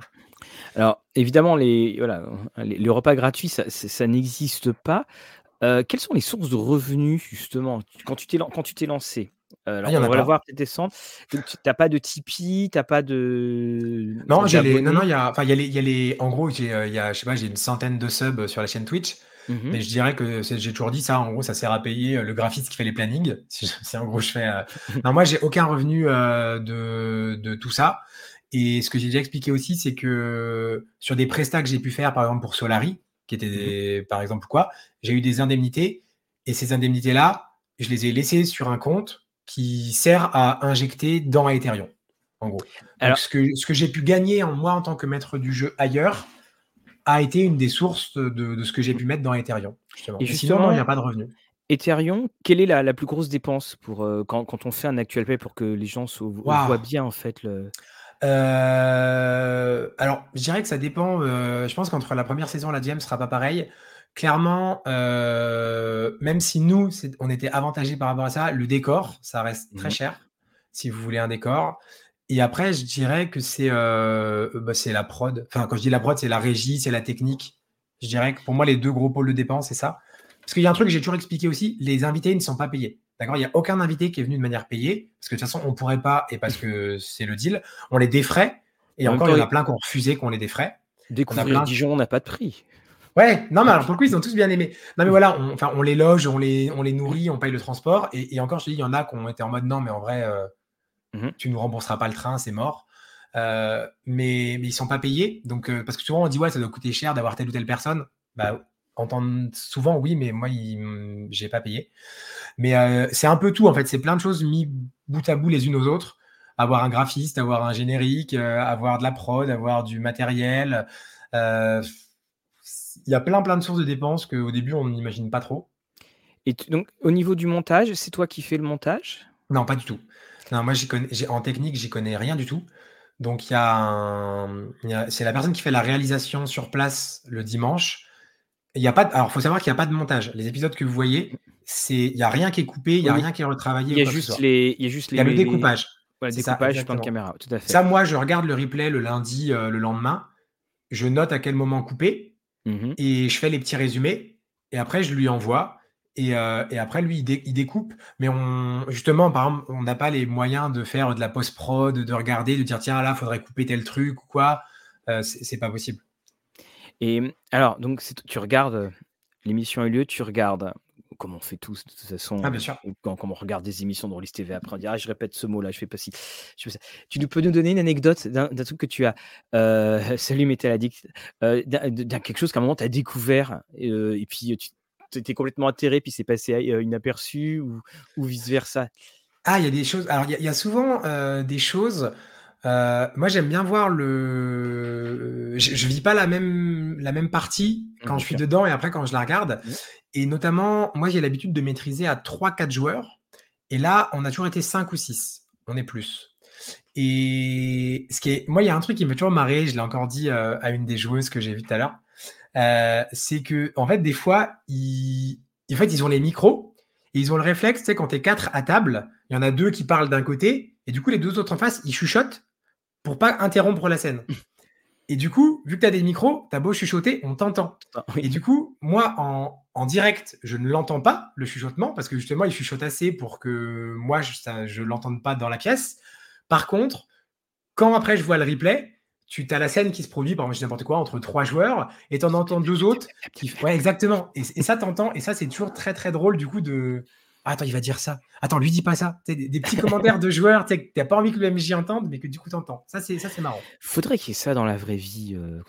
Alors, évidemment, les, voilà, les, repas gratuits, ça, ça n'existe pas. Euh, quelles sont les sources de revenus, justement, quand tu t'es, quand tu t'es lancé euh, alors, ah, on va la voir peut-être descendre. Tu n'as pas de Tipeee, tu n'as pas de. Non, j'ai les, non, non, il y a, enfin, il y a les, il y a les, en gros, j'ai, euh, il y a, je sais pas, j'ai une centaine de subs sur la chaîne Twitch. Mmh mais je dirais que j'ai toujours dit ça. En gros, ça sert à payer le graphiste qui fait les plannings. [LAUGHS] Si, en gros je fais. [LAUGHS] Non, moi, j'ai aucun revenu de, de tout ça. Et ce que j'ai déjà expliqué aussi, c'est que sur des prestats que j'ai pu faire, par exemple pour Solari, qui était, mmh par exemple, quoi, j'ai eu des indemnités. Et ces indemnités-là, je les ai laissés sur un compte qui sert à injecter dans Ethereum, en gros. Alors, ce que, ce que j'ai pu gagner en moi en tant que maître du jeu ailleurs a été une des sources de, ce que j'ai pu mettre dans Ethereum. Justement. Et sinon, il n'y a pas de revenus. Ethereum, quelle est la, plus grosse dépense pour euh, quand, on fait un actual pay pour que les gens voient bien en fait le. Euh, alors, je dirais que ça dépend. Euh, je pense qu'entre la première saison et la deuxième, ce sera pas pareil. Clairement, même si nous, on était avantagés par rapport à ça, le décor, ça reste très mmh cher si vous voulez un décor. Et après, je dirais que c'est bah, c'est la prod. Enfin, quand je dis la prod, c'est la régie, c'est la technique. Je dirais que pour moi, les deux gros pôles de dépenses, c'est ça. Parce qu'il y a un truc que j'ai toujours expliqué aussi, les invités ne sont pas payés. D'accord Il n'y a aucun invité qui est venu de manière payée, parce que de toute façon, on ne pourrait pas, et parce que [LAUGHS] c'est le deal, on les défrait. Et encore, il y en a plein qui ont refusé qu'on les défraie. Découvrir Dijon, on n'a pas de prix. Ouais, non, mais alors pour le coup, ils ont tous bien aimé. Non, mais voilà, on, enfin, on les loge, on les, on les nourrit, on paye le transport. Et, encore, je te dis, il y en a qui ont été en mode non, mais en vrai, euh, mmh tu ne nous rembourseras pas le train, c'est mort. Euh, mais, mais ils sont pas payés. Donc, euh, parce que souvent, on dit, ouais, ça doit coûter cher d'avoir telle ou telle personne. Bah, entendre souvent oui, mais moi, j'ai pas payé. Mais euh, c'est un peu tout, en fait. C'est plein de choses mis bout à bout les unes aux autres. Avoir un graphiste, avoir un générique, euh, avoir de la prod, avoir du matériel. Euh, il y a plein, plein de sources de dépenses qu'au début, on n'imagine pas trop. Et donc, au niveau du montage, c'est toi qui fais le montage? Non, pas du tout. Non, moi, connais, en technique, j'y connais rien du tout. Donc, il y a, c'est la personne qui fait la réalisation sur place le dimanche il y a pas alors, faut savoir qu'il n'y a pas de montage. Les épisodes que vous voyez, c'est il n'y a rien qui est coupé, il n'y a rien qui est retravaillé. Il y a juste les, il y a juste les. Il y a le découpage. le découpage, plan de caméra, tout à fait. Ça, moi, je regarde le replay le lundi, euh, le lendemain. Je note à quel moment couper mmh et je fais les petits résumés. Et après, je lui envoie. Et, euh, et après, lui, il, découpe. Mais on, justement, par exemple, on n'a pas les moyens de faire de la post-prod, de regarder, de dire tiens, là, il faudrait couper tel truc ou quoi. Euh, c'est pas possible. Et mmh, alors, donc, tu regardes, l'émission a eu lieu, tu regardes, comme on fait tous de toute façon, Ah, bien sûr. quand, on regarde des émissions de Rollis TV, après on dit «Ah, je répète ce mot-là, je fais pas ci, je fais ça». Tu nous peux nous donner une anecdote d'un truc que tu as, salut Métal Addict, d'un quelque chose qu'à un moment tu as découvert, et puis tu étais complètement atterré, puis c'est passé inaperçu ou, ou vice versa. Ah, il y a des choses. Alors, il y, a souvent des choses euh, moi, j'aime bien voir le. Je, je, vis pas la même la même partie quand je suis dedans et après quand je la regarde. Et notamment, moi, j'ai l'habitude de maîtriser à 3-4 joueurs. Et là, on a toujours été 5 ou 6. On est plus. Et ce qui est, moi, il y a un truc qui me fait toujours marrer. Je l'ai encore dit euh, à une des joueuses que j'ai vues tout à l'heure. Euh, c'est que, en fait, des fois, ils, en fait, ils ont les micros et ils ont le réflexe, tu sais, quand tu es 4 à table, il y en a deux qui parlent d'un côté et du coup, les deux autres en face, ils chuchotent pour pas interrompre la scène. [LAUGHS] Et du coup, vu que tu as des micros, tu as beau chuchoter, on t'entend. Ah, et du coup, moi, en, direct, je ne l'entends pas, le chuchotement, parce que justement, il chuchote assez pour que moi, je ne l'entende pas dans la pièce. Par contre, quand après je vois le replay, tu as la scène qui se produit, par exemple, n'importe quoi, entre trois joueurs, et tu en entends deux autres. Qui... Ouais, exactement. Et, et ça, t'entends. Et ça, c'est toujours très, très drôle, du coup, de, attends, il va dire ça. Attends, lui dis pas ça. Des, des, petits commentaires de joueurs tu n'as pas envie que le MJ entende, mais que du coup tu entends. Ça, c'est, ça, c'est marrant. Faudrait qu'il y ait ça dans la vraie vie. Euh,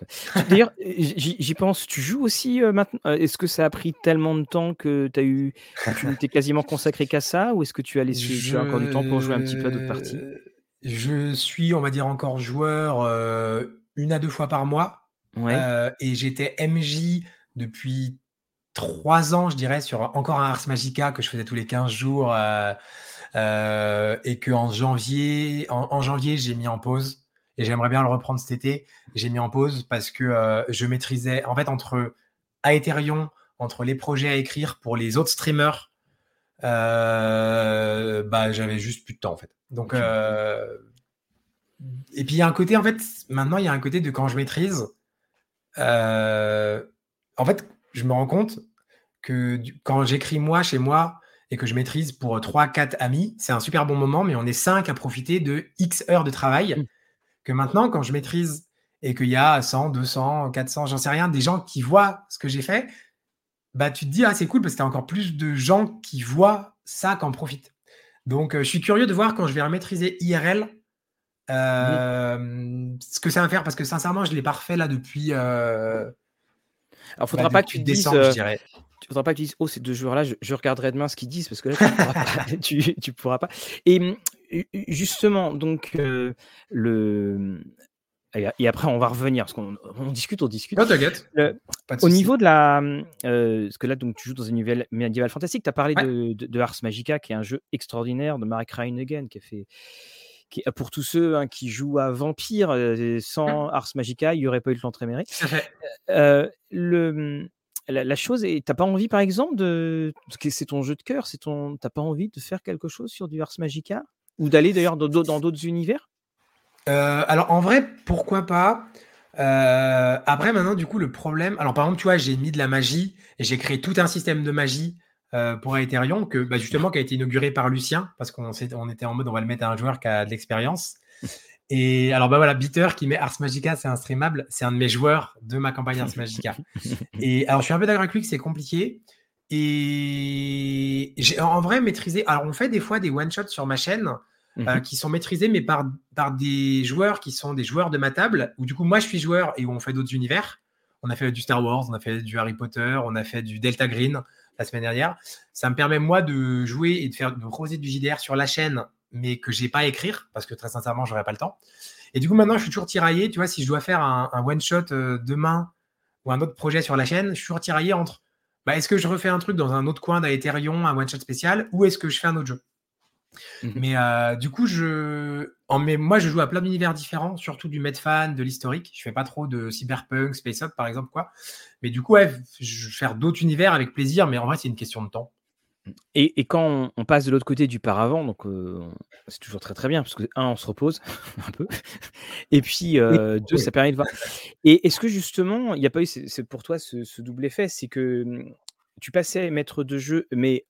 D'ailleurs, [LAUGHS] j'y pense. Tu joues aussi euh, maintenant euh, Est-ce que ça a pris tellement de temps que as eu, tu t'es quasiment consacré qu'à ça Ou est-ce que tu as laissé encore du temps pour jouer un petit peu à d'autres parties? Je suis, on va dire, encore joueur une à deux fois par mois. Ouais. et j'étais MJ depuis trois ans, je dirais, sur encore un Ars Magica que je faisais tous les 15 jours euh, euh, et que en janvier, en, janvier, j'ai mis en pause et j'aimerais bien le reprendre cet été. J'ai mis en pause parce que euh, je maîtrisais, en fait, entre Aetherion, entre les projets à écrire pour les autres streamers, bah, j'avais juste plus de temps, en fait. Donc, et puis il y a un côté, en fait, maintenant, il y a un côté de quand je maîtrise. en fait, je me rends compte que quand j'écris moi chez moi et que je maîtrise pour 3-4 amis, c'est un super bon moment, mais on est 5 à profiter de X heures de travail. Mmh. Que maintenant, quand je maîtrise et qu'il y a 100, 200, 400, j'en sais rien, des gens qui voient ce que j'ai fait, bah tu te dis, ah c'est cool parce que tu as encore plus de gens qui voient ça, qui en profitent. Donc, euh, je suis curieux de voir quand je vais maîtriser IRL euh, ce que ça va faire parce que sincèrement, je l'ai pas refait là depuis. Euh, alors, faudra bah, pas que tu te dises. Euh, tu faudra pas que tu dises, oh, ces deux joueurs-là, je, regarderai demain ce qu'ils disent parce que là, tu pourras pas. [LAUGHS] tu, pourras pas. Et justement, donc, euh, le. Et après, on va revenir, parce qu'on on discute, on discute. Oh, t'inquiète. Au niveau de la. Euh, parce que là, donc, tu joues dans une nouvelle médiéval fantastique. Tu as parlé de, de, Ars Magica, qui est un jeu extraordinaire de Marek Reinegen, qui a fait. Qui, pour tous ceux hein, qui jouent à Vampire, euh, sans Ars Magica, il n'y aurait pas eu le Lantréméré. Euh, le, la, chose, et t'as pas envie, par exemple, de. C'est ton jeu de cœur, c'est ton. T'as pas envie de faire quelque chose sur du Ars Magica? Ou d'aller d'ailleurs dans d'autres univers? Euh, alors en vrai, pourquoi pas? Euh, Après maintenant, du coup, le problème. Alors par exemple, tu vois, j'ai mis de la magie et j'ai créé tout un système de magie euh, pour Aetherion que bah, justement qui a été inauguré par Lucien parce qu'on on était en mode on va le mettre à un joueur qui a de l'expérience. [LAUGHS] Et alors bah voilà, Bitter qui met Ars Magica, c'est un streamable, c'est un de mes joueurs de ma campagne Ars Magica. [LAUGHS] Et alors je suis un peu d'accord avec lui que c'est compliqué. Et j'ai en vrai maîtrisé. Alors on fait des fois des one shots sur ma chaîne euh, mhm. qui sont maîtrisés, mais par, par des joueurs qui sont des joueurs de ma table, où du coup, moi, je suis joueur et où on fait d'autres univers. On a fait du Star Wars, on a fait du Harry Potter, on a fait du Delta Green la semaine dernière. Ça me permet, moi, de jouer et de faire de creuser du JDR sur la chaîne, mais que j'ai pas à écrire, parce que très sincèrement, j'aurais pas le temps. Et du coup, maintenant, je suis toujours tiraillé. Tu vois, si je dois faire un, one-shot euh, demain ou un autre projet sur la chaîne, je suis toujours tiraillé entre bah, est-ce que je refais un truc dans un autre coin d'Aetherion, un one-shot spécial, ou est-ce que je fais un autre jeu? Mmh mais euh, du coup, je... En, mais moi, je joue à plein d'univers différents, surtout du Medfan, de l'historique. Je fais pas trop de cyberpunk, space up, par exemple, quoi. Mais du coup, ouais, je vais faire d'autres univers avec plaisir, mais en vrai, c'est une question de temps. Et, et quand on, passe de l'autre côté du paravent, donc euh, c'est toujours très très bien, parce que un, on se repose [LAUGHS] un peu, et puis euh, deux, ça permet de voir. Et est-ce que justement, il n'y a pas eu, c'est pour toi ce, ce double effet, c'est que tu passais maître de jeu, mais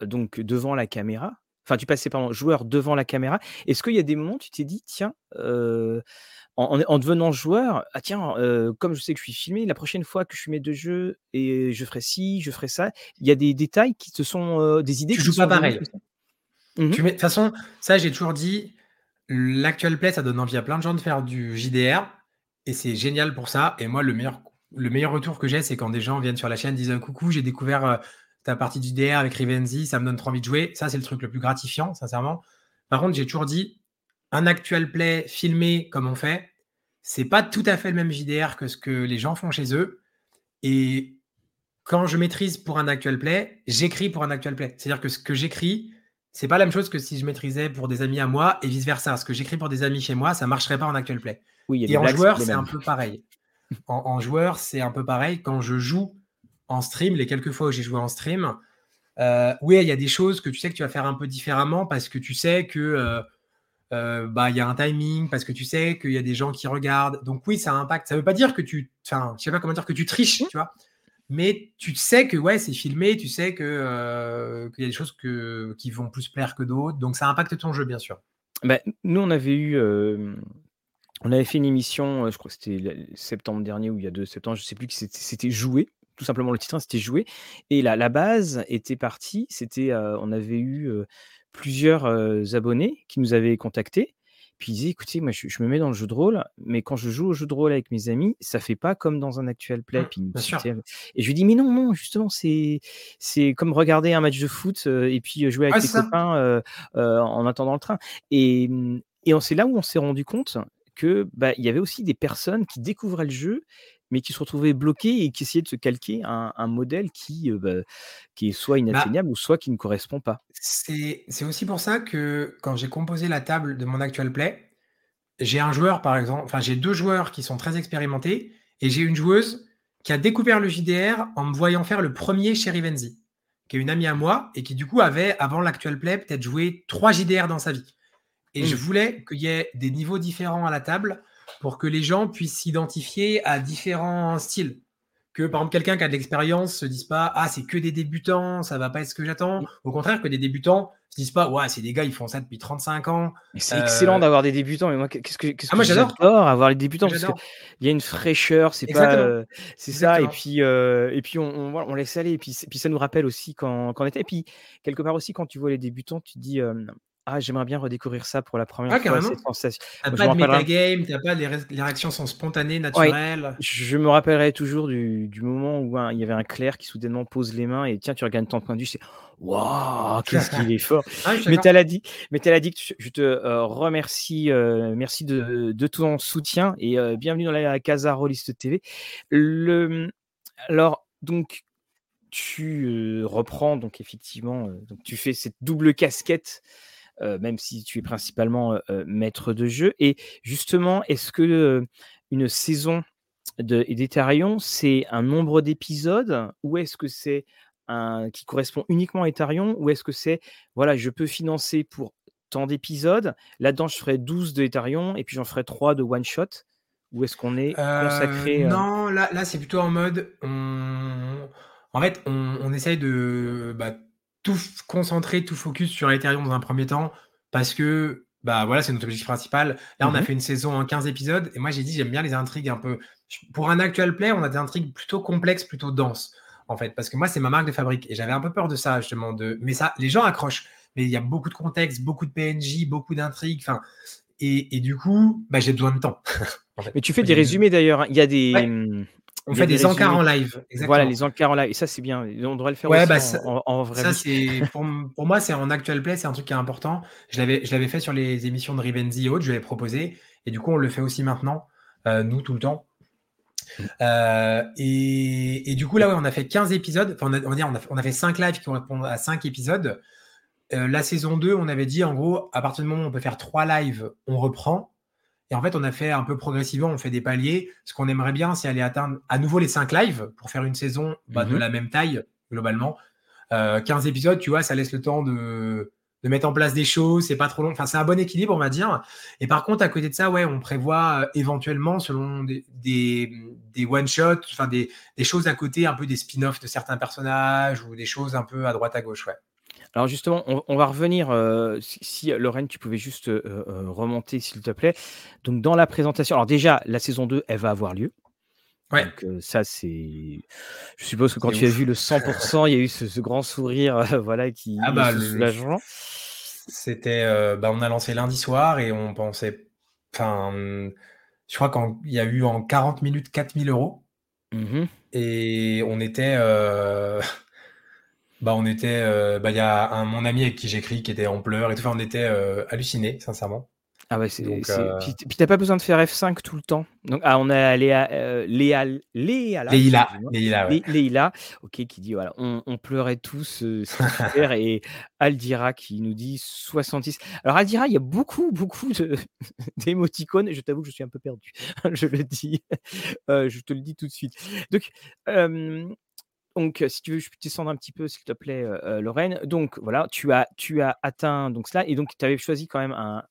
donc devant la caméra, Enfin, tu passais, pardon, joueur devant la caméra. Est-ce qu'il y a des moments où tu t'es dit, tiens, en, devenant joueur, ah tiens, comme je sais que je suis filmé, la prochaine fois que je suis maître de jeu et je ferai ci, je ferai ça, il y a des détails qui te sont des idées tu qui joues pas pareil. Mmh de toute façon, ça j'ai toujours dit, l'actual play ça donne envie à plein de gens de faire du JDR et c'est génial pour ça. Et moi le meilleur le meilleur retour que j'ai, c'est quand des gens viennent sur la chaîne disent coucou, j'ai découvert ta partie du DR avec Rivenzi, ça me donne trop envie de jouer. Ça, c'est le truc le plus gratifiant, sincèrement. Par contre, j'ai toujours dit, un actual play filmé comme on fait, c'est pas tout à fait le même JDR que ce que les gens font chez eux. Et quand je maîtrise pour un actual play, j'écris pour un actual play. C'est-à-dire que ce que j'écris, c'est pas la même chose que si je maîtrisais pour des amis à moi et vice versa. Ce que j'écris pour des amis chez moi, ça marcherait pas en actual play. Oui, et en joueur, c'est un peu pareil. [LAUGHS] en joueur, c'est un peu pareil. Quand je joue en stream, les quelques fois où j'ai joué en stream, euh, oui, il y a des choses que tu sais que tu vas faire un peu différemment parce que tu sais que euh, euh, bah il y a un timing, parce que tu sais qu'il y a des gens qui regardent. Donc oui, ça impacte. Ça veut pas dire que tu, enfin, je sais pas comment dire que tu triches, tu vois. Mais tu sais que ouais, c'est filmé, tu sais que qu'il y a des choses que, qui vont plus plaire que d'autres. Donc ça impacte ton jeu, bien sûr. Bah, nous, on avait eu on avait fait une émission, je crois que c'était septembre dernier ou il y a deux septembre, je sais plus, qui c'était joué tout simplement le titre, hein, c'était joué. Et la, la base était partie. C'était, on avait eu plusieurs abonnés qui nous avaient contactés. Puis ils disaient, écoutez, moi je, me mets dans le jeu de rôle, mais quand je joue au jeu de rôle avec mes amis, ça fait pas comme dans un actuel play. Mmh, et je lui dis, mais non, non, justement, c'est, c'est comme regarder un match de foot et puis jouer avec tes copains en attendant le train. Et, mmh, et c'est là où on s'est rendu compte que bah, y avait aussi des personnes qui découvraient le jeu mais qui se retrouvaient bloqués et qui essayaient de se calquer un, un modèle qui, bah, qui est soit bah inatteignable ou soit qui ne correspond pas. C'est aussi pour ça que quand j'ai composé la table de mon actual play, j'ai un joueur par exemple, enfin j'ai deux joueurs qui sont très expérimentés et j'ai une joueuse qui a découvert le JDR en me voyant faire le premier chez Rivenzi, qui est une amie à moi et qui du coup avait avant l'actual play peut-être joué trois JDR dans sa vie. Et je mmh. voulais qu'il y ait des niveaux différents à la table pour que les gens puissent s'identifier à différents styles. Que par exemple, quelqu'un qui a de l'expérience se dise pas Ah, c'est que des débutants, ça va pas être ce que j'attends. Au contraire, que des débutants se disent pas Ouais, c'est des gars, ils font ça depuis 35 ans. C'est excellent euh, d'avoir des débutants. Mais moi, qu'est-ce que, qu'est-ce ah, moi, j'adore avoir les débutants parce qu'il y a une fraîcheur, c'est pas. Euh, c'est ça. Et puis, euh, et puis on, on, laisse aller. Et puis, puis ça nous rappelle aussi quand, quand on était. Et puis, quelque part aussi, quand tu vois les débutants, tu te dis ah, j'aimerais bien redécouvrir ça pour la première Ah, fois, carrément? cette je pas de méta-game, tu pas les ré les réactions sont spontanées, Ouais, naturelles? je me rappellerai toujours du du moment où il y avait un clerc qui soudainement pose les mains et tiens, tu regagnes ton point de vue, c'est «Waouh, qu'est-ce qu'il est fort!» [LAUGHS] Ah, mais d'accord. tu as dit mais tu dit que je te, heu, remercie, heu, merci de de ton soutien et heu, bienvenue dans la casa Rollist TV. Le, alors donc tu, reprends donc effectivement, donc tu fais cette double casquette, heu, même si tu es principalement, heu heu, maître de jeu et justement, est-ce que, une saison de c'est un nombre d'épisodes? Ou est-ce que c'est un qui correspond uniquement à Etharion? Ou est-ce que c'est, voilà, je peux financer pour tant d'épisodes, là-dedans je ferai 12 de et puis j'en ferai 3 de one shot? Ou est-ce qu'on est consacré, non, là là, c'est plutôt en mode, on en fait, on on essaye de, bah, tout f concentrer, tout focus sur Ethereum dans un premier temps parce que, bah, voilà, c'est notre objectif principal. Là, on a mh. fait une saison en 15 épisodes et moi, j'ai dit: «J'aime bien les intrigues un peu» pour un actual play, on a des intrigues plutôt complexes, plutôt denses, en fait, parce que moi, c'est ma marque de fabrique et j'avais un peu peur de ça, justement, de mais ça les gens accrochent, mais il y a beaucoup de contexte, beaucoup de PNJ, beaucoup d'intrigues, enfin et et du coup, bah, j'ai besoin de temps, [LAUGHS] en fait. Mais tu fais des résumés d'ailleurs, hein. Il y a des, Ouais. On fait des des encarts en live, Voilà, exactement. les encarts en live et ça, c'est bien on devrait le faire Ouais, aussi bah, en ça en en vraie ça, vie. c'est pour moi, c'est en actual play, c'est un truc qui est important. Je l'avais je l'avais fait sur les émissions de Rivenzi et autres, je lui avais proposé et du coup, on le fait aussi maintenant, heu, nous, tout le temps. Heu et et du coup, là, ouais, on a fait 15 épisodes, enfin, on a on va dire, on a on a fait 5 lives qui correspondent à 5 épisodes. Heu, la saison 2, on avait dit, en gros, à partir du moment où on peut faire 3 lives, on reprend et en fait, on a fait un peu progressivement, on fait des paliers. Ce qu'on aimerait bien, c'est aller atteindre à nouveau les 5 lives pour faire une saison, bah, de mh. la même taille, globalement. Heu, 15 épisodes, tu vois, ça laisse le temps de de mettre en place des choses, c'est pas trop long, enfin, c'est un bon équilibre, on va dire et par contre, à côté de ça, ouais, on prévoit, heu, éventuellement, selon des des, mmh, des one shot, enfin, des des choses à côté, un peu des spin-off de certains personnages ou des choses un peu à droite, à gauche, ouais. Alors justement, on on va revenir, heu, si si Lorraine, tu pouvais juste, heu, remonter s'il te plaît. Donc dans la présentation alors déjà, la saison 2, elle va avoir lieu. Ouais. Donc ça, c'est je suppose que quand tu as vu le 100 il y a eu ce ce grand sourire, [LAUGHS] voilà, qui Ah bah, le c'était, bah, on a lancé lundi soir et on pensait enfin, je crois qu'en il y a eu en 40 minutes 4 000 €. Mmh mh. Et on était, bah, on était, heu, bah, il y a un mon ami avec qui j'écris qui était en pleurs et tout, enfin, on était, heu, hallucinés, sincèrement. Ah ouais, c'est heu puis puis tu as pas besoin de faire F5 tout le temps. Donc ah, on a Léa, heu, Léa Léala, Leïla, excuse-moi, Leïla, ouais. Lé Leïla, OK, qui dit voilà: «On on pleurait tous, super» [LAUGHS] et Aldira qui nous dit 66. Alors Aldira, il y a beaucoup, beaucoup [LAUGHS] d'émoticônes et je t'avoue que je suis un peu perdu, [LAUGHS] je le dis, heu, je te le dis tout de suite. Donc hem, donc si tu veux, je peux descendre un petit peu, s'il te plaît, Lorraine. Donc voilà, tu as tu as atteint donc cela et donc tu avais choisi quand même un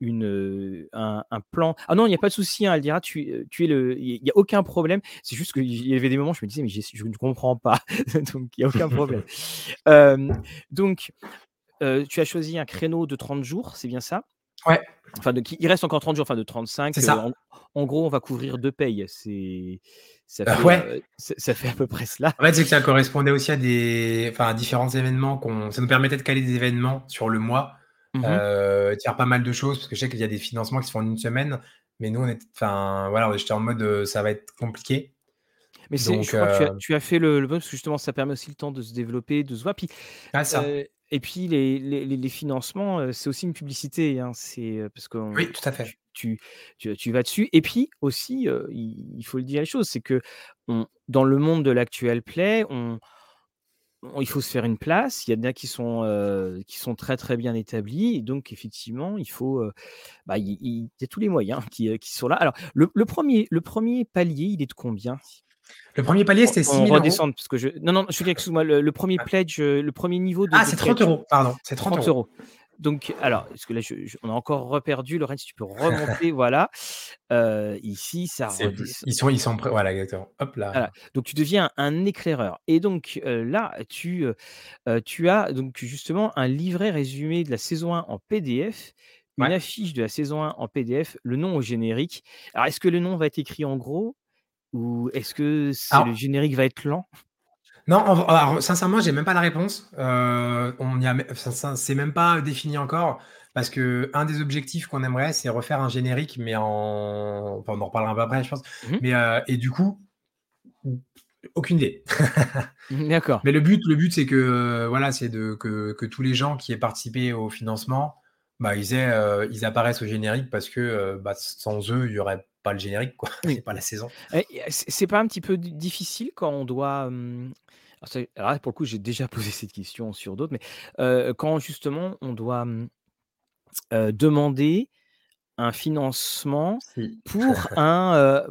une, un un plan ah non, il y a pas de souci, hein, Aldira, tu, heu, tu es le il y il y a aucun problème. C'est juste qu'il y avait des moments, je me disais: «Mais je ne comprends pas», [LAUGHS] donc il y a aucun problème. [LAUGHS] Donc tu as choisi un créneau de 30 jours, c'est bien ça? Ouais. Enfin de il reste encore 30 jours, enfin de C'est 35, heu, ça. en en gros, on va couvrir 2 payes. C'est ça Heu, fait, ouais. heu, ça ça fait à peu près cela. En fait, c'est que ça correspondait aussi à des enfin, à différents événements qu'on ça nous permettait de caler des événements sur le mois, Mmh mh. heu, de faire pas mal de choses parce que je sais qu'il y a des financements qui se font en 1 semaine, mais nous, on était enfin, voilà, j'étais en mode, heu, ça va être compliqué. Mais c'est je Donc crois que tu as heu tu as fait le le bon parce que justement ça permet aussi le temps de se développer, de se voir. Puis, Ah ça. Et puis les les les les financements, c'est aussi une publicité, hein. C'est, parce qu'on Oui, tout à fait. tu tu tu vas dessus et puis aussi, il il faut le dire les choses, c'est qu'on dans le monde de l'actual play, on il faut se faire une place. Il y en a qui sont, qui sont très, très bien établis et donc effectivement, il faut, bah, il y a tous les moyens qui, sont là. Alors le le 1er le 1er palier, il est de combien? Le 1er palier, c'était six qu'on mille euros. redescende parce que je non, non, je dis excuse-moi, le le 1er Ouais. pledge, heu, le 1er niveau de Ah, c'est 30 pledge. €, pardon, c'est 30 30 €.€. Donc alors, parce que là, je je on a encore reperdu. Lorraine, si tu peux remonter, [LAUGHS] voilà. Heu, ici, ça redescend ils sont ils sont prêts voilà, exactement. Hop voilà, là. donc tu deviens un éclaireur et donc heu, là, tu, tu as donc justement un livret résumé de la saison 1 en PDF, une Ouais. affiche de la saison 1 en PDF, le nom au générique. Alors est-ce que le nom va être écrit en gros? Ou est-ce que c'est le Alors générique va être lent? Non, sincèrement, j'ai même pas la réponse. Euh, on y a, c'est même pas défini encore. Parce que un des objectifs qu'on aimerait, c'est refaire un générique, mais en. Enfin, on en reparlera un peu après, je pense. Mmh mais, euh, et du coup, aucune idée. [LAUGHS] D'accord. Mais le but, le but c'est que, voilà, c'est de, que, que, tous les gens qui aient participé au financement, bah, ils, aient, euh, ils apparaissent au générique parce que euh, bah, sans eux, il n'y aurait pas le générique, quoi. [LAUGHS] C'est pas la saison. C'est pas un petit peu difficile quand on doit. Hum, alors, pour le coup, j'ai déjà [LAUGHS] posé cette question sur d'autres, mais quand justement on doit demander un financement pour un,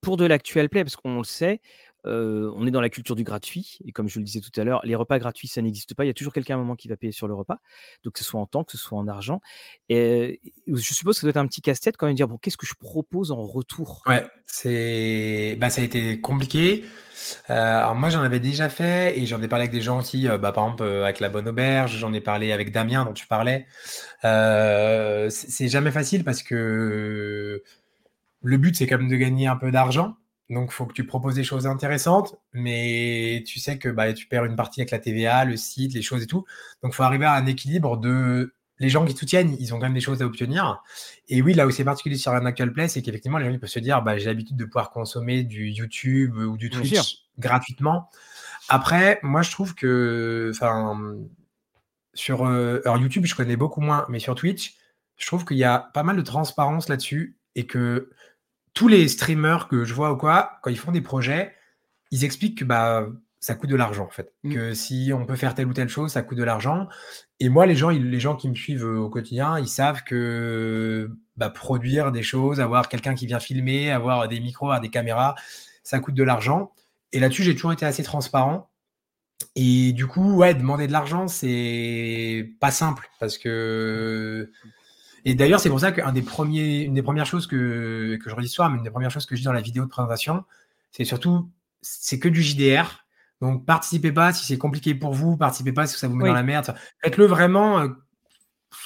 pour de l'actuel play, parce qu'on le sait, on est dans la culture du gratuit et comme je le disais tout à l'heure, les repas gratuits, ça n'existe pas. Il y a toujours quelqu'un à un moment qui va payer sur le repas, donc que ce soit en temps, que ce soit en argent et je suppose que ça doit être un petit casse-tête quand même de dire: «Bon, qu'est-ce que je propose en retour?» Ouais, c'est bah, ça a été compliqué. alors moi, j'en avais déjà fait et j'en ai parlé avec des gens aussi, bah, par exemple, avec La Bonne Auberge, j'en ai parlé avec Damien dont tu parlais. c'est jamais facile parce que le but, c'est quand même de gagner un peu d'argent. Donc, il faut que tu proposes des choses intéressantes, mais tu sais que bah, tu perds une partie avec la TVA, le site, les choses et tout. Donc, il faut arriver à un équilibre de les gens qui soutiennent, ils ont quand même des choses à obtenir. Et oui, là où c'est particulier sur un actual play, c'est qu'effectivement, les gens peuvent se dire bah, j'ai l'habitude de pouvoir consommer du YouTube ou du Twitch gratuitement. Après, moi, je trouve que, enfin, sur euh, alors YouTube, je connais beaucoup moins, mais sur Twitch, je trouve qu'il y a pas mal de transparence là-dessus et que tous les streamers que je vois ou quoi, quand ils font des projets, ils expliquent que bah, ça coûte de l'argent en fait. Mm. Que si on peut faire telle ou telle chose, ça coûte de l'argent. Et moi, les gens, les gens qui me suivent euh, au quotidien, ils savent que bah, produire des choses, avoir quelqu'un qui vient filmer, avoir des micros, avoir des caméras, ça coûte de l'argent. Et là-dessus, j'ai toujours été assez transparent. Et du coup, ouais, demander de l'argent, c'est pas simple parce que et d'ailleurs, c'est pour ça qu'une des, premiers, une des premières choses que, que je redis ce soir, mais une des premières choses que je dis dans la vidéo de présentation, c'est surtout, c'est que du JDR. Donc, participez pas si c'est compliqué pour vous, participez pas si ça vous met dans la merde. Faites-le vraiment euh,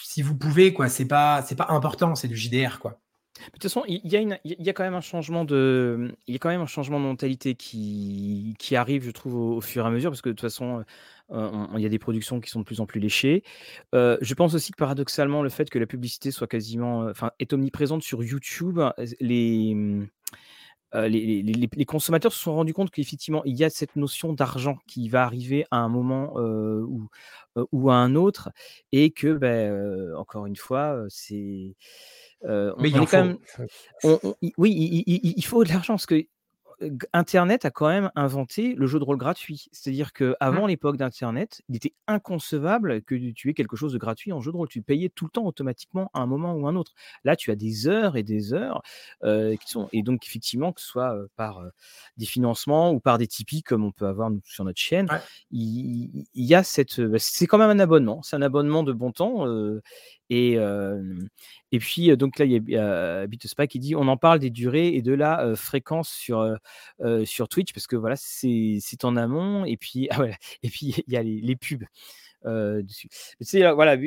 si vous pouvez, quoi. C'est pas, c'est pas important, c'est du JDR, quoi. De toute façon, il y, a une, il y a quand même un changement de, il y a quand même un changement de mentalité qui, qui arrive, je trouve, au, fur et à mesure, parce que de toute façon, il y a des productions qui sont de plus en plus léchées. Euh, je pense aussi que paradoxalement, le fait que la publicité soit quasiment, enfin, est omniprésente sur YouTube, les, les, les, les, consommateurs se sont rendus compte qu'effectivement, il y a cette notion d'argent qui va arriver à un moment ou, ou à un autre, et que, ben, encore une fois, c'est mais il quand même. oui, il, faut de l'argent parce que Internet a quand même inventé le jeu de rôle gratuit. C'est-à-dire qu'avant mmh. l'époque d'Internet, il était inconcevable que tu aies quelque chose de gratuit en jeu de rôle. Tu payais tout le temps automatiquement à un moment ou un autre. Là, tu as des heures et des heures qui sont. Et donc, effectivement, que ce soit par des financements ou par des Tipeee, comme on peut avoir sur notre chaîne, il, y a cette. Bah, c'est quand même un abonnement. C'est un abonnement de bon temps. Et, et puis, donc là, il y a BitSpy qui dit on en parle des durées et de la fréquence sur, sur Twitch parce que voilà, c'est en amont. Et puis, ah et puis il y a les, pubs. dessus. voilà,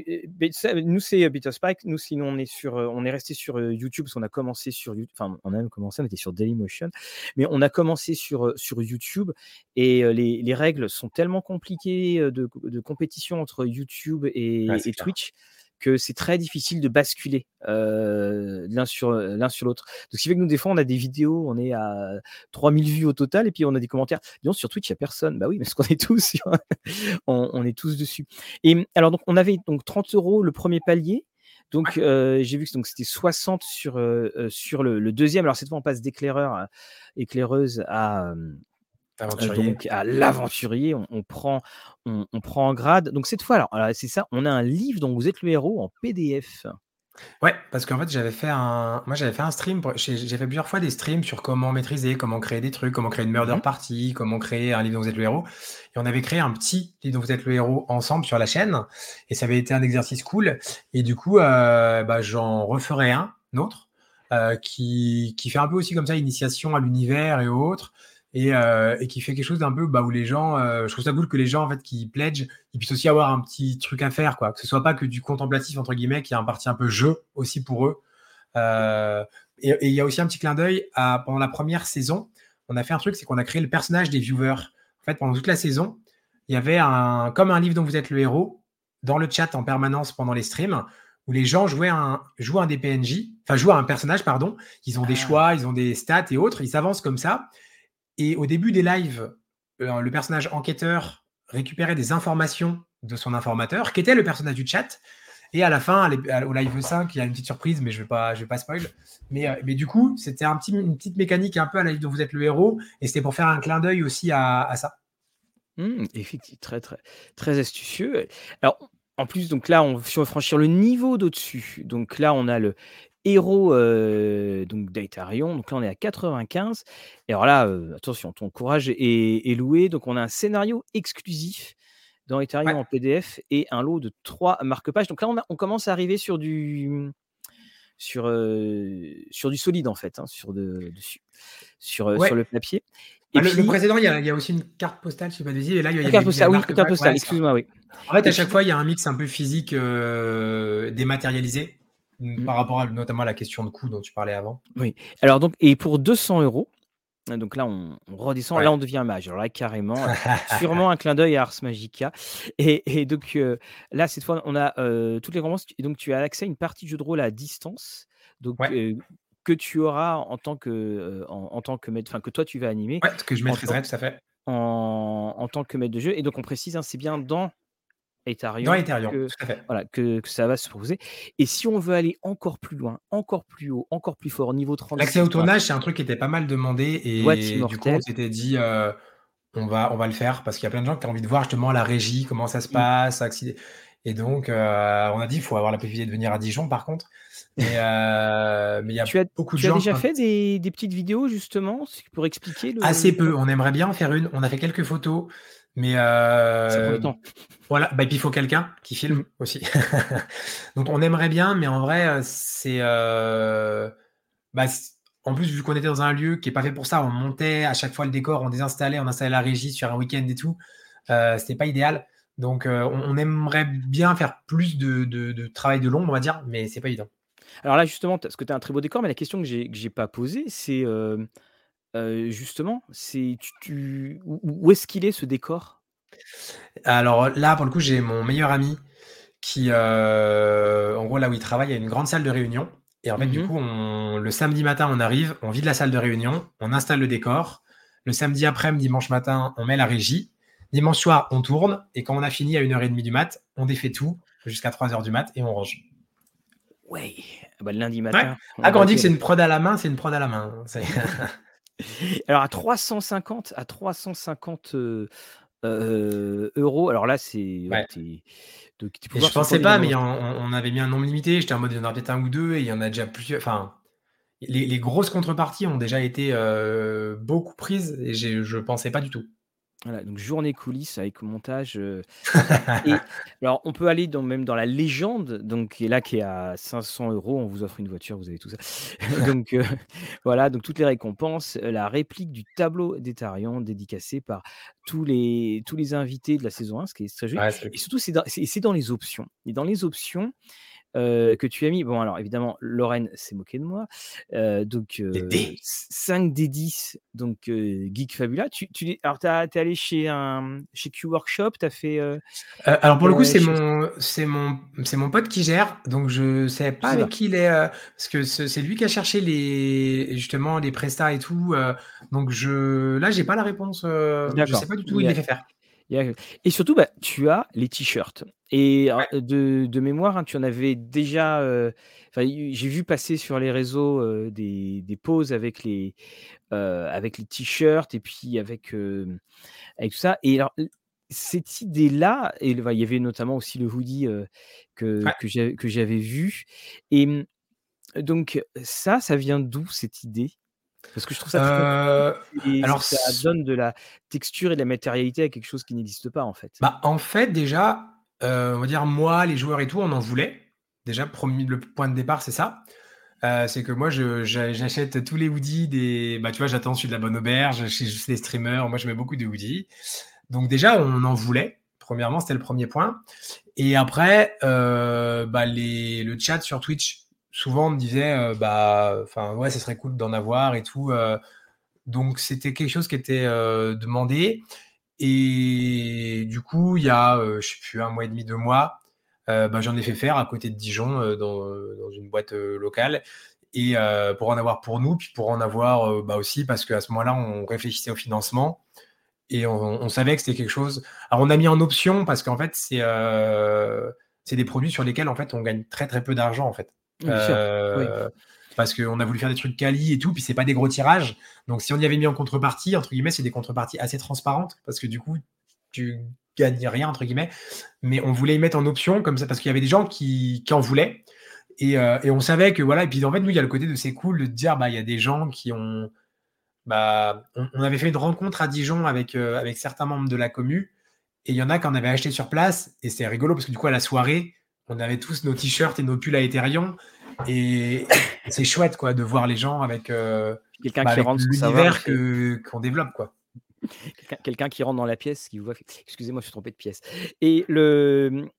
nous c'est BitSpike, nous sinon on est sur, on est resté sur YouTube parce qu'on a commencé sur YouTube, enfin on a même commencé, on était sur Dailymotion, mais on a commencé sur, sur YouTube et les, les, règles sont tellement compliquées de, de compétition entre YouTube et, et Twitch que c'est très difficile de basculer l'un sur l'un sur l'autre. Donc, ce qui fait que nous, des fois, on a des vidéos, on est à 3000 vues au total, et puis on a des commentaires. Disons, sur Twitch, il n'y a personne. Bah oui, parce qu'on est tous, [LAUGHS] on, est tous dessus. Et alors, donc, on avait donc 30 euros le premier palier. Donc, j'ai vu que c'était 60 sur, sur le, deuxième. Alors, cette fois, on passe d'éclaireur éclaireuse à, donc à l'aventurier, on, prend, on, prend en grade. Donc cette fois, alors, c'est ça, on a un livre dont vous êtes le héros en PDF. Ouais, parce qu'en fait, j'avais fait un, moi j'avais fait un stream, j'ai fait plusieurs fois des streams sur comment maîtriser, comment créer des trucs, comment créer une murder mmh party, comment créer un livre dont vous êtes le héros. Et on avait créé un petit livre dont vous êtes le héros ensemble sur la chaîne, et ça avait été un exercice cool. Et du coup, euh, bah, j'en referai un autre euh, qui, qui fait un peu aussi comme ça initiation à l'univers et autres. Euh, et, qui fait quelque chose d'un peu bah, où les gens, euh, je trouve ça cool que les gens en fait qui pledge, ils puissent aussi avoir un petit truc à faire, quoi. Que ce soit pas que du contemplatif entre guillemets, qui a un parti un peu jeu aussi pour eux. Euh, et il y a aussi un petit clin d'œil à pendant la première saison, on a fait un truc, c'est qu'on a créé le personnage des viewers. En fait, pendant toute la saison, il y avait un, comme un livre dont vous êtes le héros, dans le chat en permanence pendant les streams, où les gens jouaient un, jouent un des PNJ, enfin jouent un personnage, pardon. Ils ont des ah. choix, ils ont des stats et autres, ils s'avancent comme ça. Et au début des lives, euh, le personnage enquêteur récupérait des informations de son informateur, qui était le personnage du chat. Et à la fin, au live 5, il y a une petite surprise, mais je ne vais, pas, je vais pas spoil. Mais, euh, du coup, c'était une petite mécanique un peu à la live dont vous êtes le héros. Et c'était pour faire un clin d'œil aussi à, ça. Mmh, effectivement, très, très, très astucieux. Alors, en plus, donc là, on, si on veut franchir le niveau d'au-dessus, donc là, on a le héros euh, donc d'Aetarion. Donc là, on est à 95. Et alors là, euh, attention, ton courage est, loué. Donc on a un scénario exclusif dans Aetarion en PDF et un lot de trois marque-pages. Donc là, on, commence à arriver sur du sur, euh, sur du solide en fait, hein, sur, de, sur, sur le papier. Et bah, le, précédent, il y, a, aussi une carte postale, je sais pas de Et là, il y a, une carte postale, oui, carte postale, excuse-moi, oui. En fait, à chaque fois, il y a un mix un peu physique dématérialisé. Mmh. par rapport à, notamment à la question de coût dont tu parlais avant. Oui. Alors donc et pour 200 euros, donc là on, redescend, là on devient mage. Alors là carrément, euh, [LAUGHS] sûrement un clin d'œil à Ars Magica. Et, donc euh, là cette fois on a euh, toutes les recompenses. Et donc tu as accès à une partie de jeu de rôle à distance. Donc que tu auras en tant que en, tant que maître, enfin que toi tu vas animer. Ouais, que je maîtriserai tout à fait. En, en, tant que maître de jeu. Et donc on précise, hein, c'est bien dans Ethereum, Dans que, Voilà, que, ça va se proposer. Et si on veut aller encore plus loin, encore plus haut, encore plus fort, niveau 30. L'accès au tournage, c'est un truc qui était pas mal demandé. Et du coup, on s'était dit, euh, on, va, on va le faire parce qu'il y a plein de gens qui ont envie de voir justement la régie, comment ça se mmh. passe. Et donc, euh, on a dit, il faut avoir la possibilité de venir à Dijon par contre. Mais, [LAUGHS] euh, mais il y a tu as, beaucoup de tu gens. as déjà fait des, des, petites vidéos justement pour expliquer le... Assez peu. On aimerait bien en faire une. On a fait quelques photos. Mais euh, voilà, bah, puis il faut quelqu'un qui filme mmh. aussi. [LAUGHS] Donc on aimerait bien, mais en vrai, euh, c'est euh, bah, en plus vu qu'on était dans un lieu qui est pas fait pour ça, on montait à chaque fois le décor, on désinstallait, on installait la régie sur un week-end et tout. Euh, C'était pas idéal. Donc on, aimerait bien faire plus de, de, travail de l'ombre, on va dire, mais c'est pas évident. Alors là justement, parce que tu as un très beau décor, mais la question que j'ai que j'ai pas posée, c'est justement, c'est tu, où est-ce qu'il est ce décor? Alors là, pour le coup, j'ai mon meilleur ami qui, en gros, là où il travaille, il y a une grande salle de réunion. Et en fait, du mmh coup, le samedi matin, on arrive, on vide la salle de réunion, on installe le décor. Le samedi après-midi, dimanche matin, on met la régie. Dimanche soir, on tourne. Et quand on a fini à 1h30 du mat, on défait tout jusqu'à 3h du mat et on range. Ouais, ah bah, lundi matin. Ah, quand on dit que c'est une prod à la main, c'est une prod à la main. [LAUGHS] [LAUGHS] Alors à 350 à 350 euh, euh, euros. Alors là, c'est. je pensais pas, mais on, avait mis un nombre limité. J'étais en mode il y en a peut-être un ou deux et il y en a déjà plusieurs. Enfin, les, grosses contreparties ont déjà été euh, beaucoup prises et je pensais pas du tout. Voilà, donc journée coulisses avec montage. Euh, [LAUGHS] alors, on peut aller dans, même dans la légende, donc qui est là, qui est à 500 euros. On vous offre une voiture, vous avez tout ça. [LAUGHS] donc euh, voilà, donc toutes les récompenses, euh, la réplique du tableau d'Etarion dédicacé par tous les, tous les invités de la saison 1, ce qui est très joli. et surtout, c'est dans, dans, les options. Et dans les options, que tu as mis. Bon, alors évidemment, Lorraine s'est moquée de moi. donc, 5 des 10, donc Geek Fabula. Tu, tu, alors, tu es allé chez, un, chez Q Workshop, tu as fait. alors, pour le coup, c'est mon, c'est mon, c'est mon pote qui gère. Donc, je sais pas avec qui il est. parce que c'est lui qui a cherché les, justement les prestats et tout. donc, je, là, j'ai pas la réponse. je sais pas du tout où il les fait faire. Et surtout, bah, tu as les t-shirts. Et de, mémoire, hein, tu en avais déjà. j'ai vu passer sur les réseaux des, des poses avec les, avec les t-shirts et puis avec, avec tout ça. Et alors, cette idée-là, et il y avait notamment aussi le hoodie que, que j'avais vu. Et donc, ça, ça vient d'où cette idée? Parce que je trouve ça euh, alors ça donne de la texture et de la matérialité à quelque chose qui n'existe pas en fait. Bah, en fait, déjà, euh, on va dire moi, les joueurs et tout, on en voulait. Déjà, premier, le point de départ, c'est ça. Euh, c'est que moi, j'achète tous les hoodies des. Bah, tu vois, j'attends celui de la bonne auberge, chez les streamers. Moi, je mets beaucoup de hoodies. Donc, déjà, on en voulait. Premièrement, c'était le premier point. Et après, bah, les, le chat sur Twitch souvent on me disait euh, bah enfin ouais ça serait cool d'en avoir et tout euh. donc c'était quelque chose qui était euh, demandé Et du coup, il y a, je sais plus, un mois et demi, deux mois, bah, j'en ai fait faire à côté de Dijon, dans, une boîte locale. Et pour en avoir pour nous, puis pour en avoir bah, aussi, parce qu'à ce moment-là, on réfléchissait au financement et on, savait que c'était quelque chose. Alors, on a mis en option parce qu'en fait, c'est c'est des produits sur lesquels en fait on gagne très très peu d'argent en fait. Euh, parce qu'on a voulu faire des trucs quali et tout, puis c'est pas des gros tirages. Donc si on y avait mis en contrepartie, entre guillemets, c'est des contreparties assez transparentes parce que du coup tu gagnes rien entre guillemets. Mais on voulait y mettre en option comme ça parce qu'il y avait des gens qui, qui en voulaient. Et, euh, et, on savait que voilà, et puis en fait, nous, il y a le côté de c'est cool de dire, bah, il y a des gens qui ont. Bah, on, avait fait une rencontre à Dijon avec, euh, avec certains membres de la commu et il y en a qui en avaient acheté sur place. Et c'est rigolo parce que du coup, à la soirée, on avait tous nos t-shirts et nos pulls à Ethereum. Et [COUGHS] c'est chouette quoi de voir les gens avec, euh, quelqu'un bah, qui rentre l'univers qu'on développe quoi. Quelqu'un qui rentre dans la pièce, qui vous voit. Excusez-moi, je suis trompé de pièce. Et le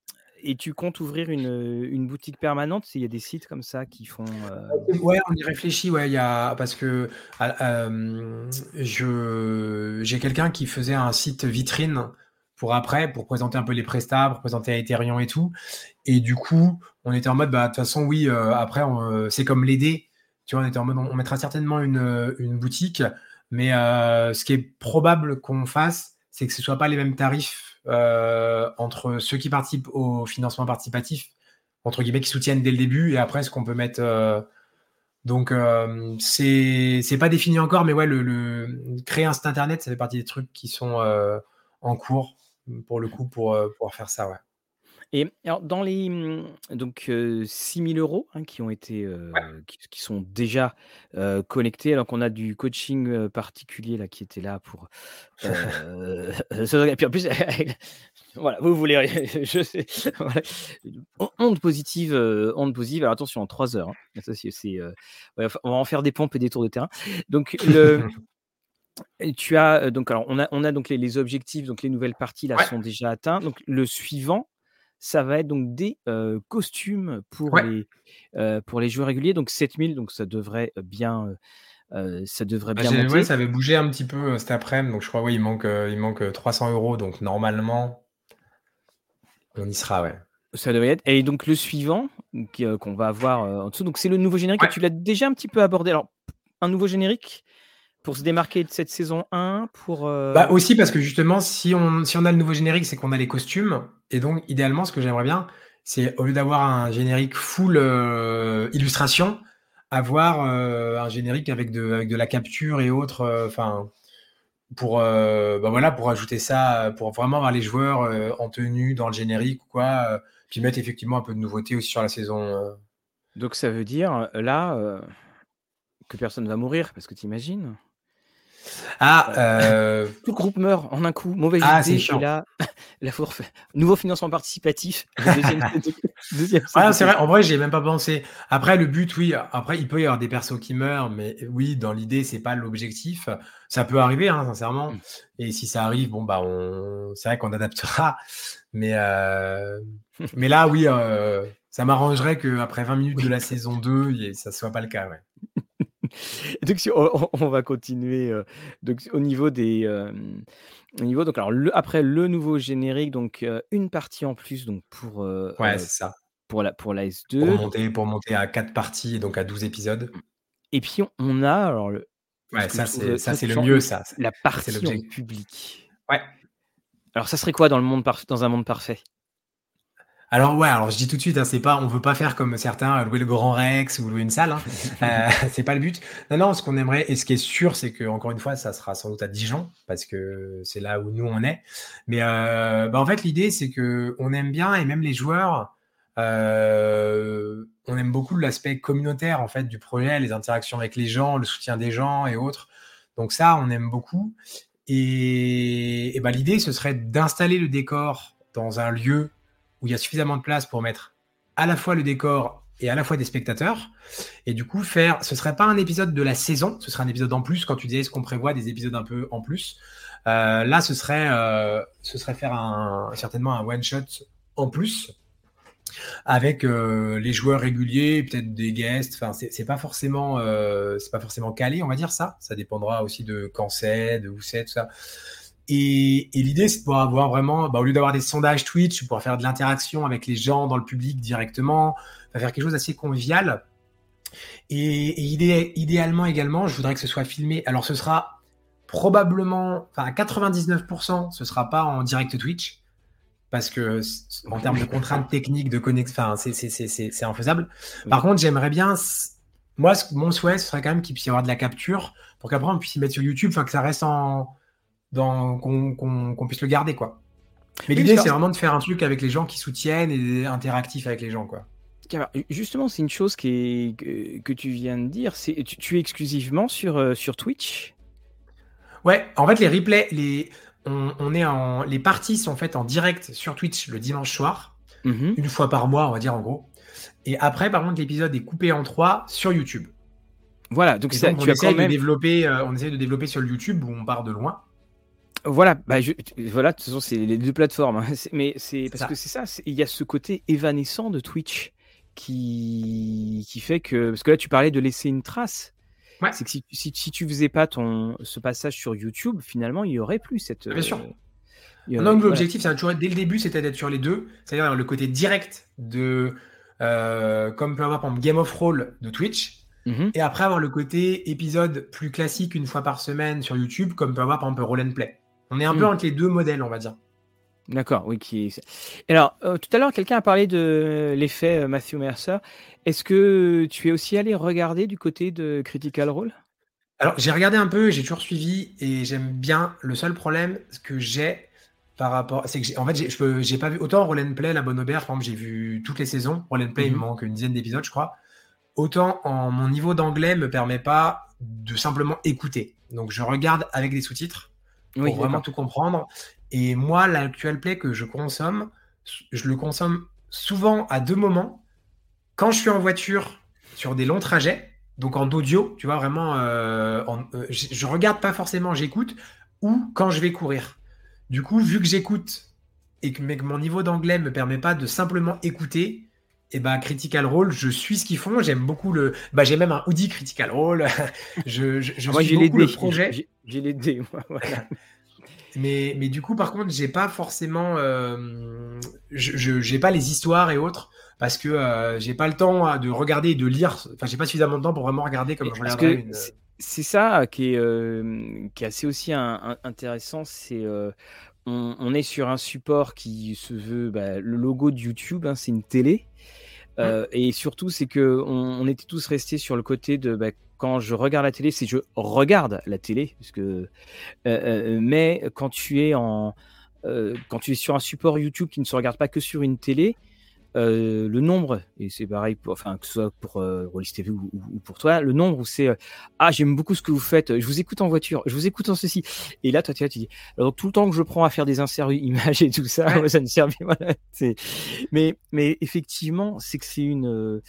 et tu comptes ouvrir une, une boutique permanente? Il y a des sites comme ça qui font. Euh... Ouais, on y réfléchit. Ouais, y a parce que euh, je j'ai quelqu'un qui faisait un site vitrine pour après, pour présenter un peu les prestats, pour présenter Ethereum et tout. Et du coup, on était en mode, bah, de toute façon, oui, euh, après, euh, c'est comme l'aider. Tu vois, on était en mode, on, mettra certainement une, euh, boutique, mais ce qui est probable qu'on fasse, c'est que ce ne soit pas les mêmes tarifs entre ceux qui participent au financement participatif, entre guillemets, qui soutiennent dès le début, et après, ce qu'on peut mettre. donc, c'est c'est pas défini encore, mais ouais, le, le, créer un site internet, ça fait partie des trucs qui sont en cours pour le coup, pour euh, pouvoir faire ça, ouais. Et alors, dans les mmh, donc 6 000 euros hein, qui ont été, qui, sont déjà connectés, alors qu'on a du coaching particulier là qui était là pour. [LAUGHS] et puis en plus, [LAUGHS] voilà, vous voulez, [LAUGHS] je sais, onde positive, onde positive. Alors attention, en 3 heures. Hein. Ça, on va en faire des pompes et des tours de terrain. Donc le tu as donc alors on a on a donc les, objectifs donc les nouvelles parties là sont déjà atteints donc le suivant ça va être donc des costumes pour les pour les joueurs réguliers donc 7000 donc ça devrait bien ça devrait bah, bien monter. ça avait bougé un petit peu cet après-midi donc je crois oui il manque il manque 300 euros donc normalement on y sera ouais. Ça devrait être. Et donc le suivant qu'on va avoir en dessous, donc c'est le nouveau générique. Tu l'as déjà un petit peu abordé. Alors un nouveau générique, pour se démarquer de cette saison 1 pour euh, bah aussi parce que justement si on si on a le nouveau générique c'est qu'on a les costumes. Et donc idéalement ce que j'aimerais bien c'est au lieu d'avoir un générique full euh, illustration avoir euh, un générique avec de avec de la capture et autres enfin pour bah voilà pour ajouter ça pour vraiment avoir les joueurs en tenue dans le générique ou quoi puis mettre effectivement un peu de nouveauté aussi sur la saison donc ça veut dire là que personne ne va mourir parce que tu imagines ah, euh... [LAUGHS] tout le groupe meurt en un coup. Mauvaise ah, idée. Et là, [LAUGHS] la nouveau financement participatif. Deuxième, [LAUGHS] ah, c'est vrai. En vrai, j'ai même pas pensé. Après, le but, oui. Après, il peut y avoir des persos qui meurent, mais oui, dans l'idée, c'est pas l'objectif. Ça peut arriver, hein, sincèrement. Mm. Et si ça arrive, bon bah, on... c'est vrai qu'on adaptera. Mais euh... mais là, oui, euh... ça m'arrangerait qu'après 20 minutes de la saison 2, ça soit pas le cas. Ouais. [LAUGHS] donc, on, va continuer euh, donc, au niveau des. Euh, au niveau, donc, alors, le, après le nouveau générique, donc euh, une partie en plus donc, pour, ouais, c'est ça. pour, la, pour la S2. Pour monter, pour monter à 4 parties, donc à 12 épisodes. Et puis, on a. Alors, le, ouais, ça, c'est, ça, c'est le mieux, ça. La partie en public. Ouais. Alors, ça serait quoi dans, le monde dans un monde parfait? Alors ouais, alors je dis tout de suite, hein, c'est pas, on veut pas faire comme certains louer le Grand Rex ou louer une salle, hein. [LAUGHS] euh, c'est pas le but. Non non, ce qu'on aimerait et ce qui est sûr, c'est que encore une fois, ça sera sans doute à Dijon parce que c'est là où nous on est. Mais euh, bah, en fait, l'idée c'est que on aime bien et même les joueurs, euh, on aime beaucoup l'aspect communautaire en fait du projet, les interactions avec les gens, le soutien des gens et autres. Donc ça, on aime beaucoup. Et, et bah, l'idée, ce serait d'installer le décor dans un lieu où il y a suffisamment de place pour mettre à la fois le décor et à la fois des spectateurs. Et du coup, faire, ce serait pas un épisode de la saison, ce serait un épisode en plus. Quand tu disais ce qu'on prévoit des épisodes un peu en plus, euh, là, ce serait, euh, ce serait faire certainement un one shot en plus avec euh, les joueurs réguliers, peut-être des guests. Enfin, c'est pas forcément, c'est pas forcément calé, on va dire ça. Ça dépendra aussi de quand c'est, de où c'est, tout ça. Et, l'idée, c'est de pouvoir avoir vraiment, bah, au lieu d'avoir des sondages Twitch, pouvoir faire de l'interaction avec les gens dans le public directement, faire quelque chose d'assez convivial. Et, idéalement également, je voudrais que ce soit filmé. Alors, ce sera probablement, enfin, à 99%, ce sera pas en direct Twitch. Parce que, en termes de contraintes techniques, de connexion, c'est infaisable. Par contre, j'aimerais bien, moi, mon souhait, ce serait quand même qu'il puisse y avoir de la capture pour qu'après on puisse y mettre sur YouTube, enfin, que ça reste en, qu'on puisse le garder, quoi. Mais l'idée, c'est vraiment de faire un truc avec les gens qui soutiennent et interactif avec les gens, quoi. Justement, c'est une chose qui est, que, tu viens de dire. C'est tu, es exclusivement sur, euh, sur Twitch? Ouais, en fait, les replays, les, on, est en, les parties sont faites en direct sur Twitch le dimanche soir, mhm. une fois par mois, on va dire en gros. Et après, par contre, l'épisode est coupé en trois sur YouTube. Voilà, donc, ça, tu as quand même... de développer, euh, on essaie de développer sur le YouTube où on part de loin. Voilà, bah voilà, de toute façon, c'est les deux plateformes. Hein. Mais c'est parce que c'est ça, il y a ce côté évanescent de Twitch qui, qui fait que. Parce que là, tu parlais de laisser une trace. C'est que si, si, si, tu faisais pas ton, ce passage sur YouTube, finalement, il y aurait plus cette. Bien sûr. Euh, non, l'objectif, c'est toujours dès le début, c'était d'être sur les deux, c'est-à-dire le côté direct de, euh, comme peut avoir par exemple Game of Roll de Twitch, mhm. et après avoir le côté épisode plus classique une fois par semaine sur YouTube, comme peut avoir par exemple Roll and Play. On est un peu hmm. entre les deux modèles, on va dire. D'accord, oui. Qui... Alors, euh, tout à l'heure, quelqu'un a parlé de l'effet euh, Matthew Mercer. Est-ce que tu es aussi allé regarder du côté de Critical Role? Alors, j'ai regardé un peu, j'ai toujours suivi et j'aime bien. Le seul problème que j'ai par rapport, c'est que en fait, j'ai pas vu autant Roll and Play, La Bonne Auberge, par exemple, j'ai vu toutes les saisons. Roll and Play, il me mhm. manque une dizaine d'épisodes, je crois. Autant en mon niveau d'anglais me permet pas de simplement écouter. Donc, je regarde avec des sous-titres pour vraiment tout comprendre. Et moi, l'actual play que je consomme, je le consomme souvent à deux moments. Quand je suis en voiture sur des longs trajets, donc en audio, tu vois, vraiment, euh, euh, je, regarde pas forcément, j'écoute, ou quand je vais courir. Du coup, vu que j'écoute et que, mon niveau d'anglais me permet pas de simplement écouter, et eh ben Critical Role, je suis ce qu'ils font. J'aime beaucoup le. Bah, j'ai même un hoodie Critical Role. [LAUGHS] je, je, je ah, suis beaucoup le projet. J'ai les dés. [LAUGHS] Voilà. Mais, mais du coup, par contre, j'ai pas forcément, euh, je j'ai pas les histoires et autres parce que euh, j'ai pas le temps de regarder et de lire. Enfin, j'ai pas suffisamment de temps pour vraiment regarder comme je regarderais une. C'est ça qui est, euh, qui est assez aussi intéressant. C'est on, on, est sur un support qui se veut bah, le logo de YouTube, hein, c'est une télé. Mmh. et surtout, c'est que on, on, était tous restés sur le côté de bah, quand je regarde la télé, c'est je regarde la télé, puisque, euh, euh, mais quand tu es en, euh, quand tu es sur un support YouTube qui ne se regarde pas que sur une télé, le nombre, et c'est pareil, pour, enfin que ce soit pour Rollis TV ou, pour toi, le nombre où c'est ah j'aime beaucoup ce que vous faites, je vous écoute en voiture, je vous écoute en ceci, et là toi tu, tu dis alors tout le temps que je prends à faire des inserts [LAUGHS] images et tout ça, ça ne sert voilà, mais mais effectivement c'est que c'est une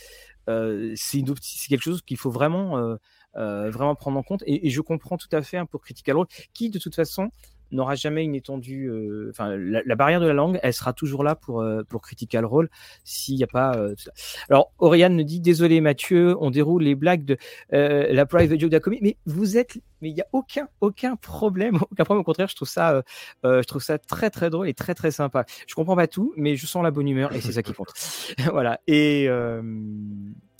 c'est quelque chose qu'il faut vraiment, vraiment prendre en compte. Et, je comprends tout à fait hein, pour Critical Role, qui de toute façon n'aura jamais une étendue. Euh, enfin, la, barrière de la langue, elle sera toujours là pour euh, pour Critical Role s'il n'y a pas. Euh, Alors, Oriane nous dit désolé Mathieu, on déroule les blagues de la private joke d'Acomi, mais vous êtes, mais il n'y a aucun aucun problème, [LAUGHS] aucun problème. Au contraire, je trouve ça, je trouve ça très très drôle et très très sympa. Je comprends pas tout, mais je sens la bonne humeur et c'est ça qui compte. [LAUGHS] voilà. Et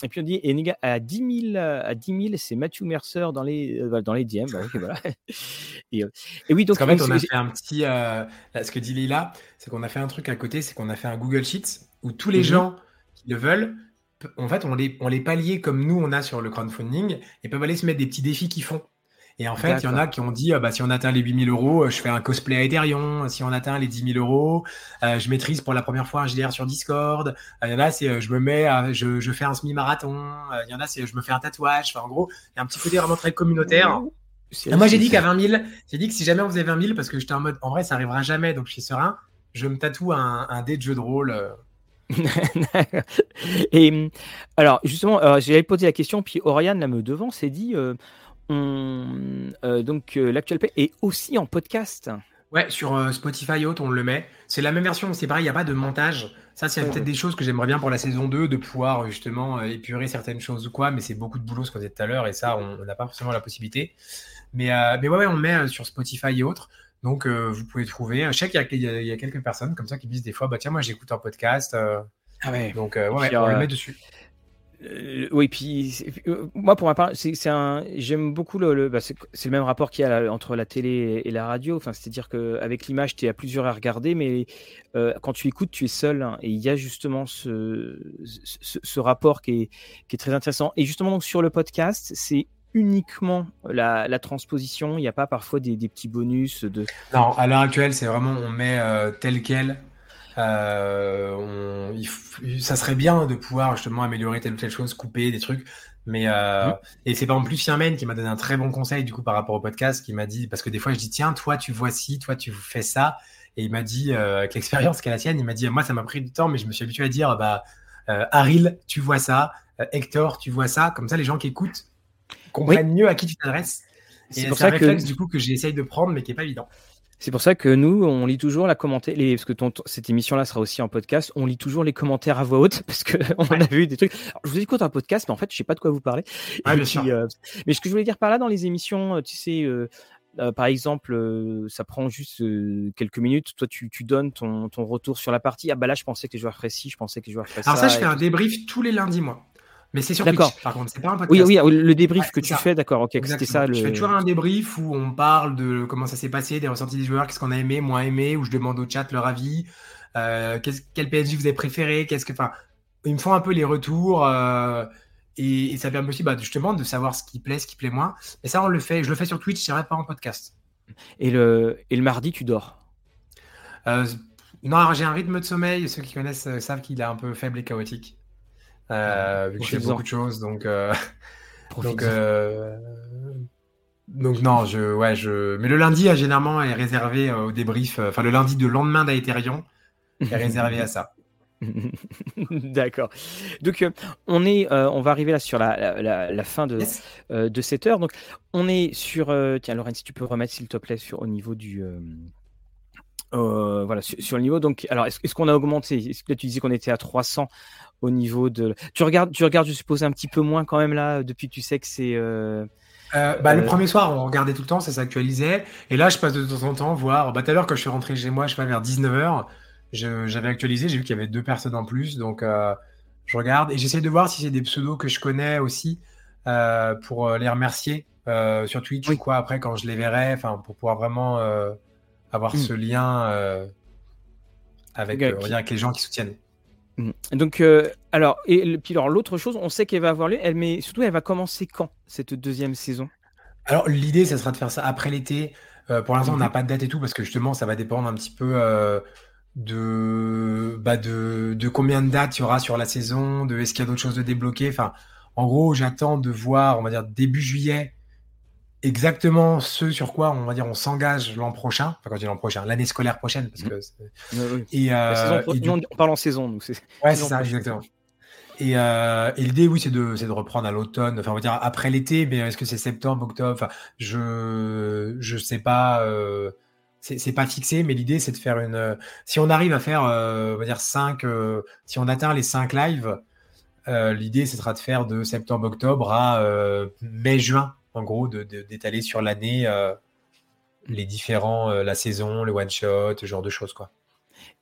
et puis on dit, à 10 000, à 10 c'est Matthew Mercer dans les, euh, dans les DM. Bah, voilà. [LAUGHS] et, euh, et, oui, donc. Parce qu'en fait, on a fait un petit. Euh, ce que dit Lila, c'est qu'on a fait un truc à côté, c'est qu'on a fait un Google Sheets où tous les mhm. gens qui le veulent, en fait, on les, on les comme nous, on a sur le crowdfunding et peuvent aller se mettre des petits défis qu'ils font. Et en fait, il y en a qui ont dit, ah bah, si on atteint les 8000 euros, euh, je fais un cosplay à Ethereum. Si on atteint les 10 000 euros, euh, je maîtrise pour la première fois un GDR sur Discord. Euh, il y en a, c'est je me mets, à, je, je, fais un semi-marathon. Il y en a, c'est je me fais un tatouage. Enfin, en gros, il y a un petit côté vraiment très communautaire. moi, j'ai dit qu'à 20 000, j'ai dit que si jamais on faisait 20 000, parce que j'étais en mode, en vrai, ça arrivera jamais, donc je suis serein, je me tatoue un, un dé de jeu de rôle. [LAUGHS] et alors justement, j'avais posé la question, puis Oriane là me devant s'est dit, euh, donc euh, l'actuel play est aussi en podcast. Ouais, sur euh, Spotify et autres, on le met. C'est la même version, c'est pareil, il n'y a pas de montage. Ça, c'est peut-être des choses que j'aimerais bien pour la saison 2, de pouvoir justement épurer certaines choses ou quoi, mais c'est beaucoup de boulot, ce qu'on disait tout à l'heure, et ça, on n'a pas forcément la possibilité. Mais, mais ouais, ouais, on le met sur Spotify et autres. Donc, vous pouvez trouver. Je sais qu'il y, a quelques personnes comme ça qui disent des fois, bah tiens, moi j'écoute un podcast. ah ouais. Donc, ouais, on le met dessus. Euh, oui, puis euh, moi pour ma part, c'est un, j'aime beaucoup le, bah, c'est le même rapport qu'il y a entre la télé et, la radio. Enfin, c'est-à-dire qu'avec l'image, tu es à plusieurs à regarder, mais euh, quand tu écoutes, tu es seul. Hein, et il y a justement ce, ce, rapport qui est, qui est, très intéressant. Et justement, donc, sur le podcast, c'est uniquement la, la, transposition. Il n'y a pas parfois des, des, petits bonus de. Non, à l'heure actuelle, c'est vraiment on met tel quel euh, ça serait bien de pouvoir justement améliorer telle ou telle chose, couper des trucs. Mais euh, mmh. et c'est par exemple plus Fiamen qui m'a donné un très bon conseil du coup par rapport au podcast, qui m'a dit parce que des fois je dis tiens toi tu vois ci, toi tu fais ça, et il m'a dit euh, avec l'expérience qu'elle a sienne, il m'a dit moi ça m'a pris du temps, mais je me suis habitué à dire bah Aril tu vois ça, Hector tu vois ça, comme ça les gens qui écoutent comprennent mieux à qui tu t'adresses. C'est pour ça un réflexe que... du coup que j'essaye de prendre mais qui est pas évident. C'est pour ça que nous, on lit toujours la commentaire, les, parce que ton, cette émission-là sera aussi en podcast, on lit toujours les commentaires à voix haute, [LAUGHS] parce qu'on on a vu des trucs. je vous écoute un podcast, mais en fait, je sais pas de quoi vous parlez. bien sûr. Euh, mais ce que je voulais dire par là, dans les émissions, euh, tu sais, euh, par exemple, ça prend juste quelques minutes. Toi, tu, tu donnes ton, ton, retour sur la partie. Ah bah là, je pensais que les joueurs feraient ci, je pensais que les joueurs feraient ça. Alors ça, je fais un débrief tous les lundis, moi. Mais c'est sur Twitch, par contre, c'est pas un podcast. Oui, oui, le débrief que tu fais, d'accord, ok, c'était ça. Le... Je fais toujours un débrief où on parle de comment ça s'est passé, des ressentis des joueurs, qu'est-ce qu'on a aimé, moins aimé, où je demande au chat leur avis, euh, quel PSG vous avez préféré, qu'est-ce que, enfin, ils me font un peu les retours euh, et, ça permet aussi, bah, justement, de savoir ce qui plaît, ce qui plaît moins. Et ça, on le fait, je le fais sur Twitch, c'est pas en podcast. Et le, et le mardi, tu dors? Euh, Non, j'ai un rythme de sommeil. Ceux qui connaissent savent qu'il est un peu faible et chaotique. Euh, vu que je fais beaucoup de choses, donc. Euh, [LAUGHS] donc, euh, donc non, je, ouais, je. Mais le lundi, généralement, est réservé au débrief. Enfin, le lundi de lendemain d'Aetherion est réservé à ça. [LAUGHS] D'accord. Donc on est, on va arriver là sur la, la, fin de, de cette heure. Donc on est sur, tiens Laurent, si tu peux remettre s'il te plaît sur au niveau du, voilà sur, le niveau. Donc alors est-ce, qu'on a augmenté? Est-ce que tu disais qu'on était à 300 au niveau de. Tu regardes, tu regardes, je suppose, un petit peu moins quand même là, depuis que tu sais que c'est. Euh, euh, bah, Le euh, premier soir, on regardait tout le temps, ça s'actualisait. Et là, je passe de temps en temps voir. Bah, tout à l'heure, quand je suis rentré chez moi, je sais pas, vers 19h, j'avais actualisé, j'ai vu qu'il y avait deux personnes en plus. Donc, je regarde et j'essaie de voir si c'est des pseudos que je connais aussi pour les remercier sur Twitch ou quoi après quand je les verrai, pour pouvoir vraiment avoir hmm. ce lien avec, avec les gens qui soutiennent. Mmh. Donc, euh, alors, et puis alors l'autre chose, on sait qu'elle va avoir lieu, elle, mais surtout, elle va commencer quand cette deuxième saison? Alors, l'idée, ça sera de faire ça après l'été. Euh, pour l'instant, on n'a mmh. pas de date et tout parce que justement, ça va dépendre un petit peu euh, de, bah de, de combien de dates il y aura sur la saison, de est-ce qu'il y a d'autres choses de débloquer? Enfin, en gros, j'attends de voir, on va dire début juillet, exactement ce sur quoi on va dire on s'engage l'an prochain, enfin quand je dis l'an prochain, l'année scolaire prochaine, parce que et, euh, on parle en saison, donc c'est ouais c'est ça exactement. Et, euh, et l'idée oui c'est de c'est de reprendre à l'automne, enfin on va dire après l'été, mais est-ce que c'est septembre, octobre, enfin je je sais pas. Euh, c'est pas fixé, mais l'idée c'est de faire une. Si on arrive à faire, euh, on va dire 5, euh, si on atteint les 5 lives, l'idée ce sera de faire de septembre-octobre à mai-juin en gros, d'étaler sur l'année euh, les différents, euh, la saison, le one-shot, ce genre de choses. quoi.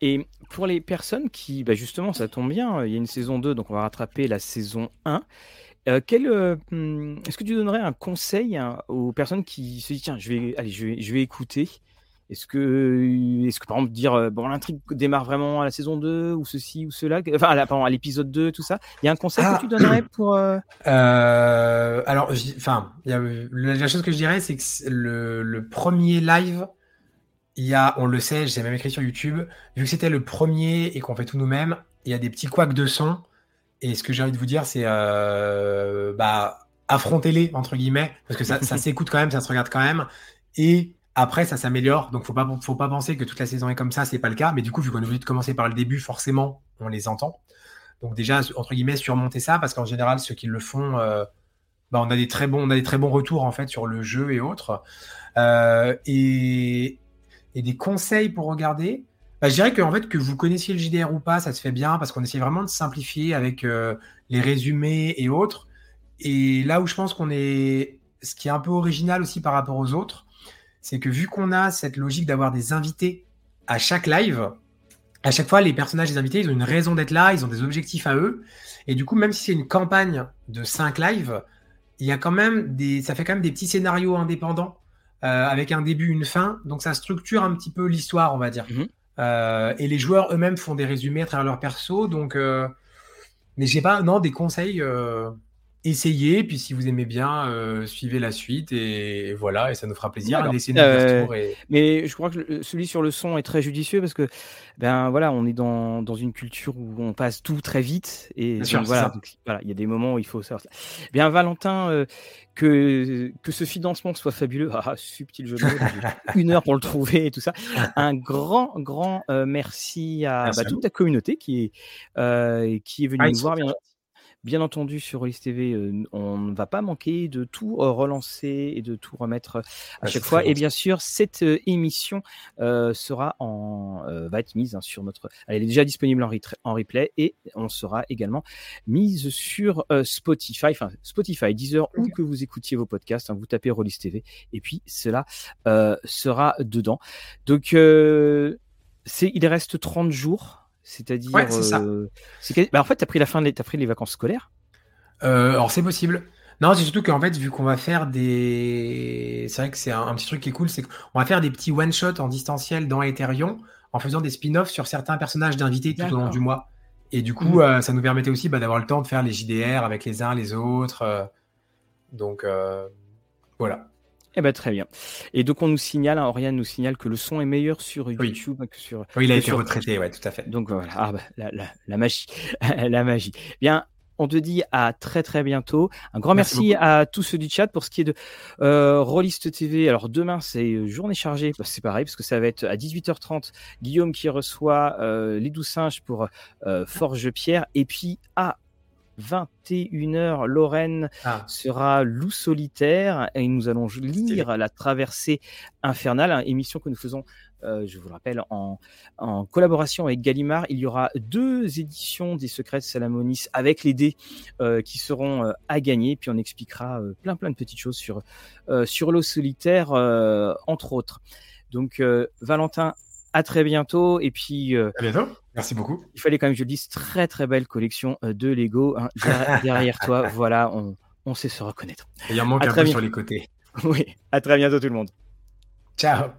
Et pour les personnes qui, bah, justement, ça tombe bien, il y a une saison 2, donc on va rattraper la saison 1. Euh, hmm, est-ce que tu donnerais un conseil hein, aux personnes qui se disent tiens, je vais, allez, je vais, je vais écouter est-ce que, est-ce que par exemple dire euh, bon l'intrigue démarre vraiment à la saison 2 ou ceci ou cela, enfin à, l'épisode 2 tout ça? Il y a un conseil que ah. tu donnerais [CLEARS THROAT] pour euh... Euh, Alors, enfin, la, chose que je dirais c'est que le, premier live, il y a, on le sait, j'ai même écrit sur YouTube, vu que c'était le premier et qu'on fait tout nous-mêmes, il y a des petits couacs de son. Et ce que j'ai envie de vous dire, c'est euh, bah affrontez-les entre guillemets parce que ça, ça [LAUGHS] s'écoute quand même, ça se regarde quand même. Et après, ça s'améliore, donc faut pas faut pas penser que toute la saison est comme ça, c'est pas le cas. Mais du coup, vu qu'on est obligé de commencer par le début, forcément, on les entend. Donc déjà, entre guillemets, surmonter ça, parce qu'en général, ceux qui le font, euh, bah, on a des très bons, on a des très bons retours en fait sur le jeu et autres. Euh, et, des conseils pour regarder. Bah, je dirais que en fait, que vous connaissiez le JDR ou pas, ça se fait bien parce qu'on essaie vraiment de simplifier avec euh, les résumés et autres. Et là où je pense qu'on est, ce qui est un peu original aussi par rapport aux autres c'est que vu qu'on a cette logique d'avoir des invités à chaque live, à chaque fois, les personnages des invités, ils ont une raison d'être là, ils ont des objectifs à eux. Et du coup, même si c'est une campagne de 5 lives, il y a quand même des, ça fait quand même des petits scénarios indépendants euh, avec un début, une fin. Donc ça structure un petit peu l'histoire, on va dire. Mhm. Euh, et les joueurs eux-mêmes font des résumés à travers leur perso. Donc, euh, mais j'ai pas, non, des conseils essayez, puis si vous aimez bien, euh, suivez la suite et, voilà, et ça nous fera plaisir. Laissez-nous euh, Mais je crois que celui sur le son est très judicieux parce que ben voilà, on est dans, dans une culture où on passe tout très vite et voilà, voilà, il y a des moments où il faut. Ça. Bien Valentin, euh, que que ce financement soit fabuleux, ah, subtil jeu de une heure pour le trouver et tout ça. Un grand grand merci à, bah, toute ta communauté qui est qui est venue ah, nous voir. Bien, Bien entendu, sur Rollis TV, euh, on ne va pas manquer de tout euh, relancer et de tout remettre euh, à chaque fois. Et bien sûr, cette émission sera en, va être mise hein, sur notre. Elle est déjà disponible en, en, replay et on sera également mise sur Spotify, enfin Spotify, Deezer, où que vous écoutiez vos podcasts. Hein, vous tapez Rollis TV et puis cela sera dedans. Donc, il reste 30 jours c'est-à-dire. Ouais, c'est ça. Euh, bah, en fait, tu as pris la fin as pris les vacances scolaires euh, Alors, c'est possible. Non, c'est surtout qu'en fait, vu qu'on va faire des. C'est vrai que c'est un, petit truc qui est cool, c'est qu'on va faire des petits one-shots en distanciel dans Ethereum en faisant des spin-offs sur certains personnages d'invités tout au long du mois. Et du coup, mmh. euh, ça nous permettait aussi bah, d'avoir le temps de faire les JDR avec les uns, les autres. donc, voilà. Eh ben, très bien. Et donc, on nous signale, hein, Oriane nous signale que le son est meilleur sur YouTube que sur. Oui, il a été retraité, ouais, tout à fait. Donc, voilà. Ah, bah, la, magie. la magie. [LAUGHS] Bien. On te dit à très très bientôt. Un grand merci, à tous ceux du chat pour ce qui est de euh, Rollist TV. Alors demain c'est journée chargée, bah, c'est pareil parce que ça va être à 18h30 Guillaume qui reçoit euh, les douze singes pour euh, Forge Pierre et puis à 21h, Lorraine ah. sera loup solitaire et nous allons lire la traversée infernale, hein, émission que nous faisons, euh, je vous le rappelle, en, collaboration avec Gallimard. Il y aura deux éditions des Secrets de Salamonis avec les dés euh, qui seront euh, à gagner. Puis on expliquera plein plein de petites choses sur, sur l'eau solitaire, entre autres. Donc Valentin, à très bientôt. Et puis. à bientôt. Merci beaucoup. Il fallait quand même que je le dise, très très belle collection euh, de Lego hein, [LAUGHS] derrière, toi. Voilà, on, on, sait se reconnaître. Il y a un manque un peu sur les côtés. [LAUGHS] Oui, à très bientôt tout le monde. Ciao.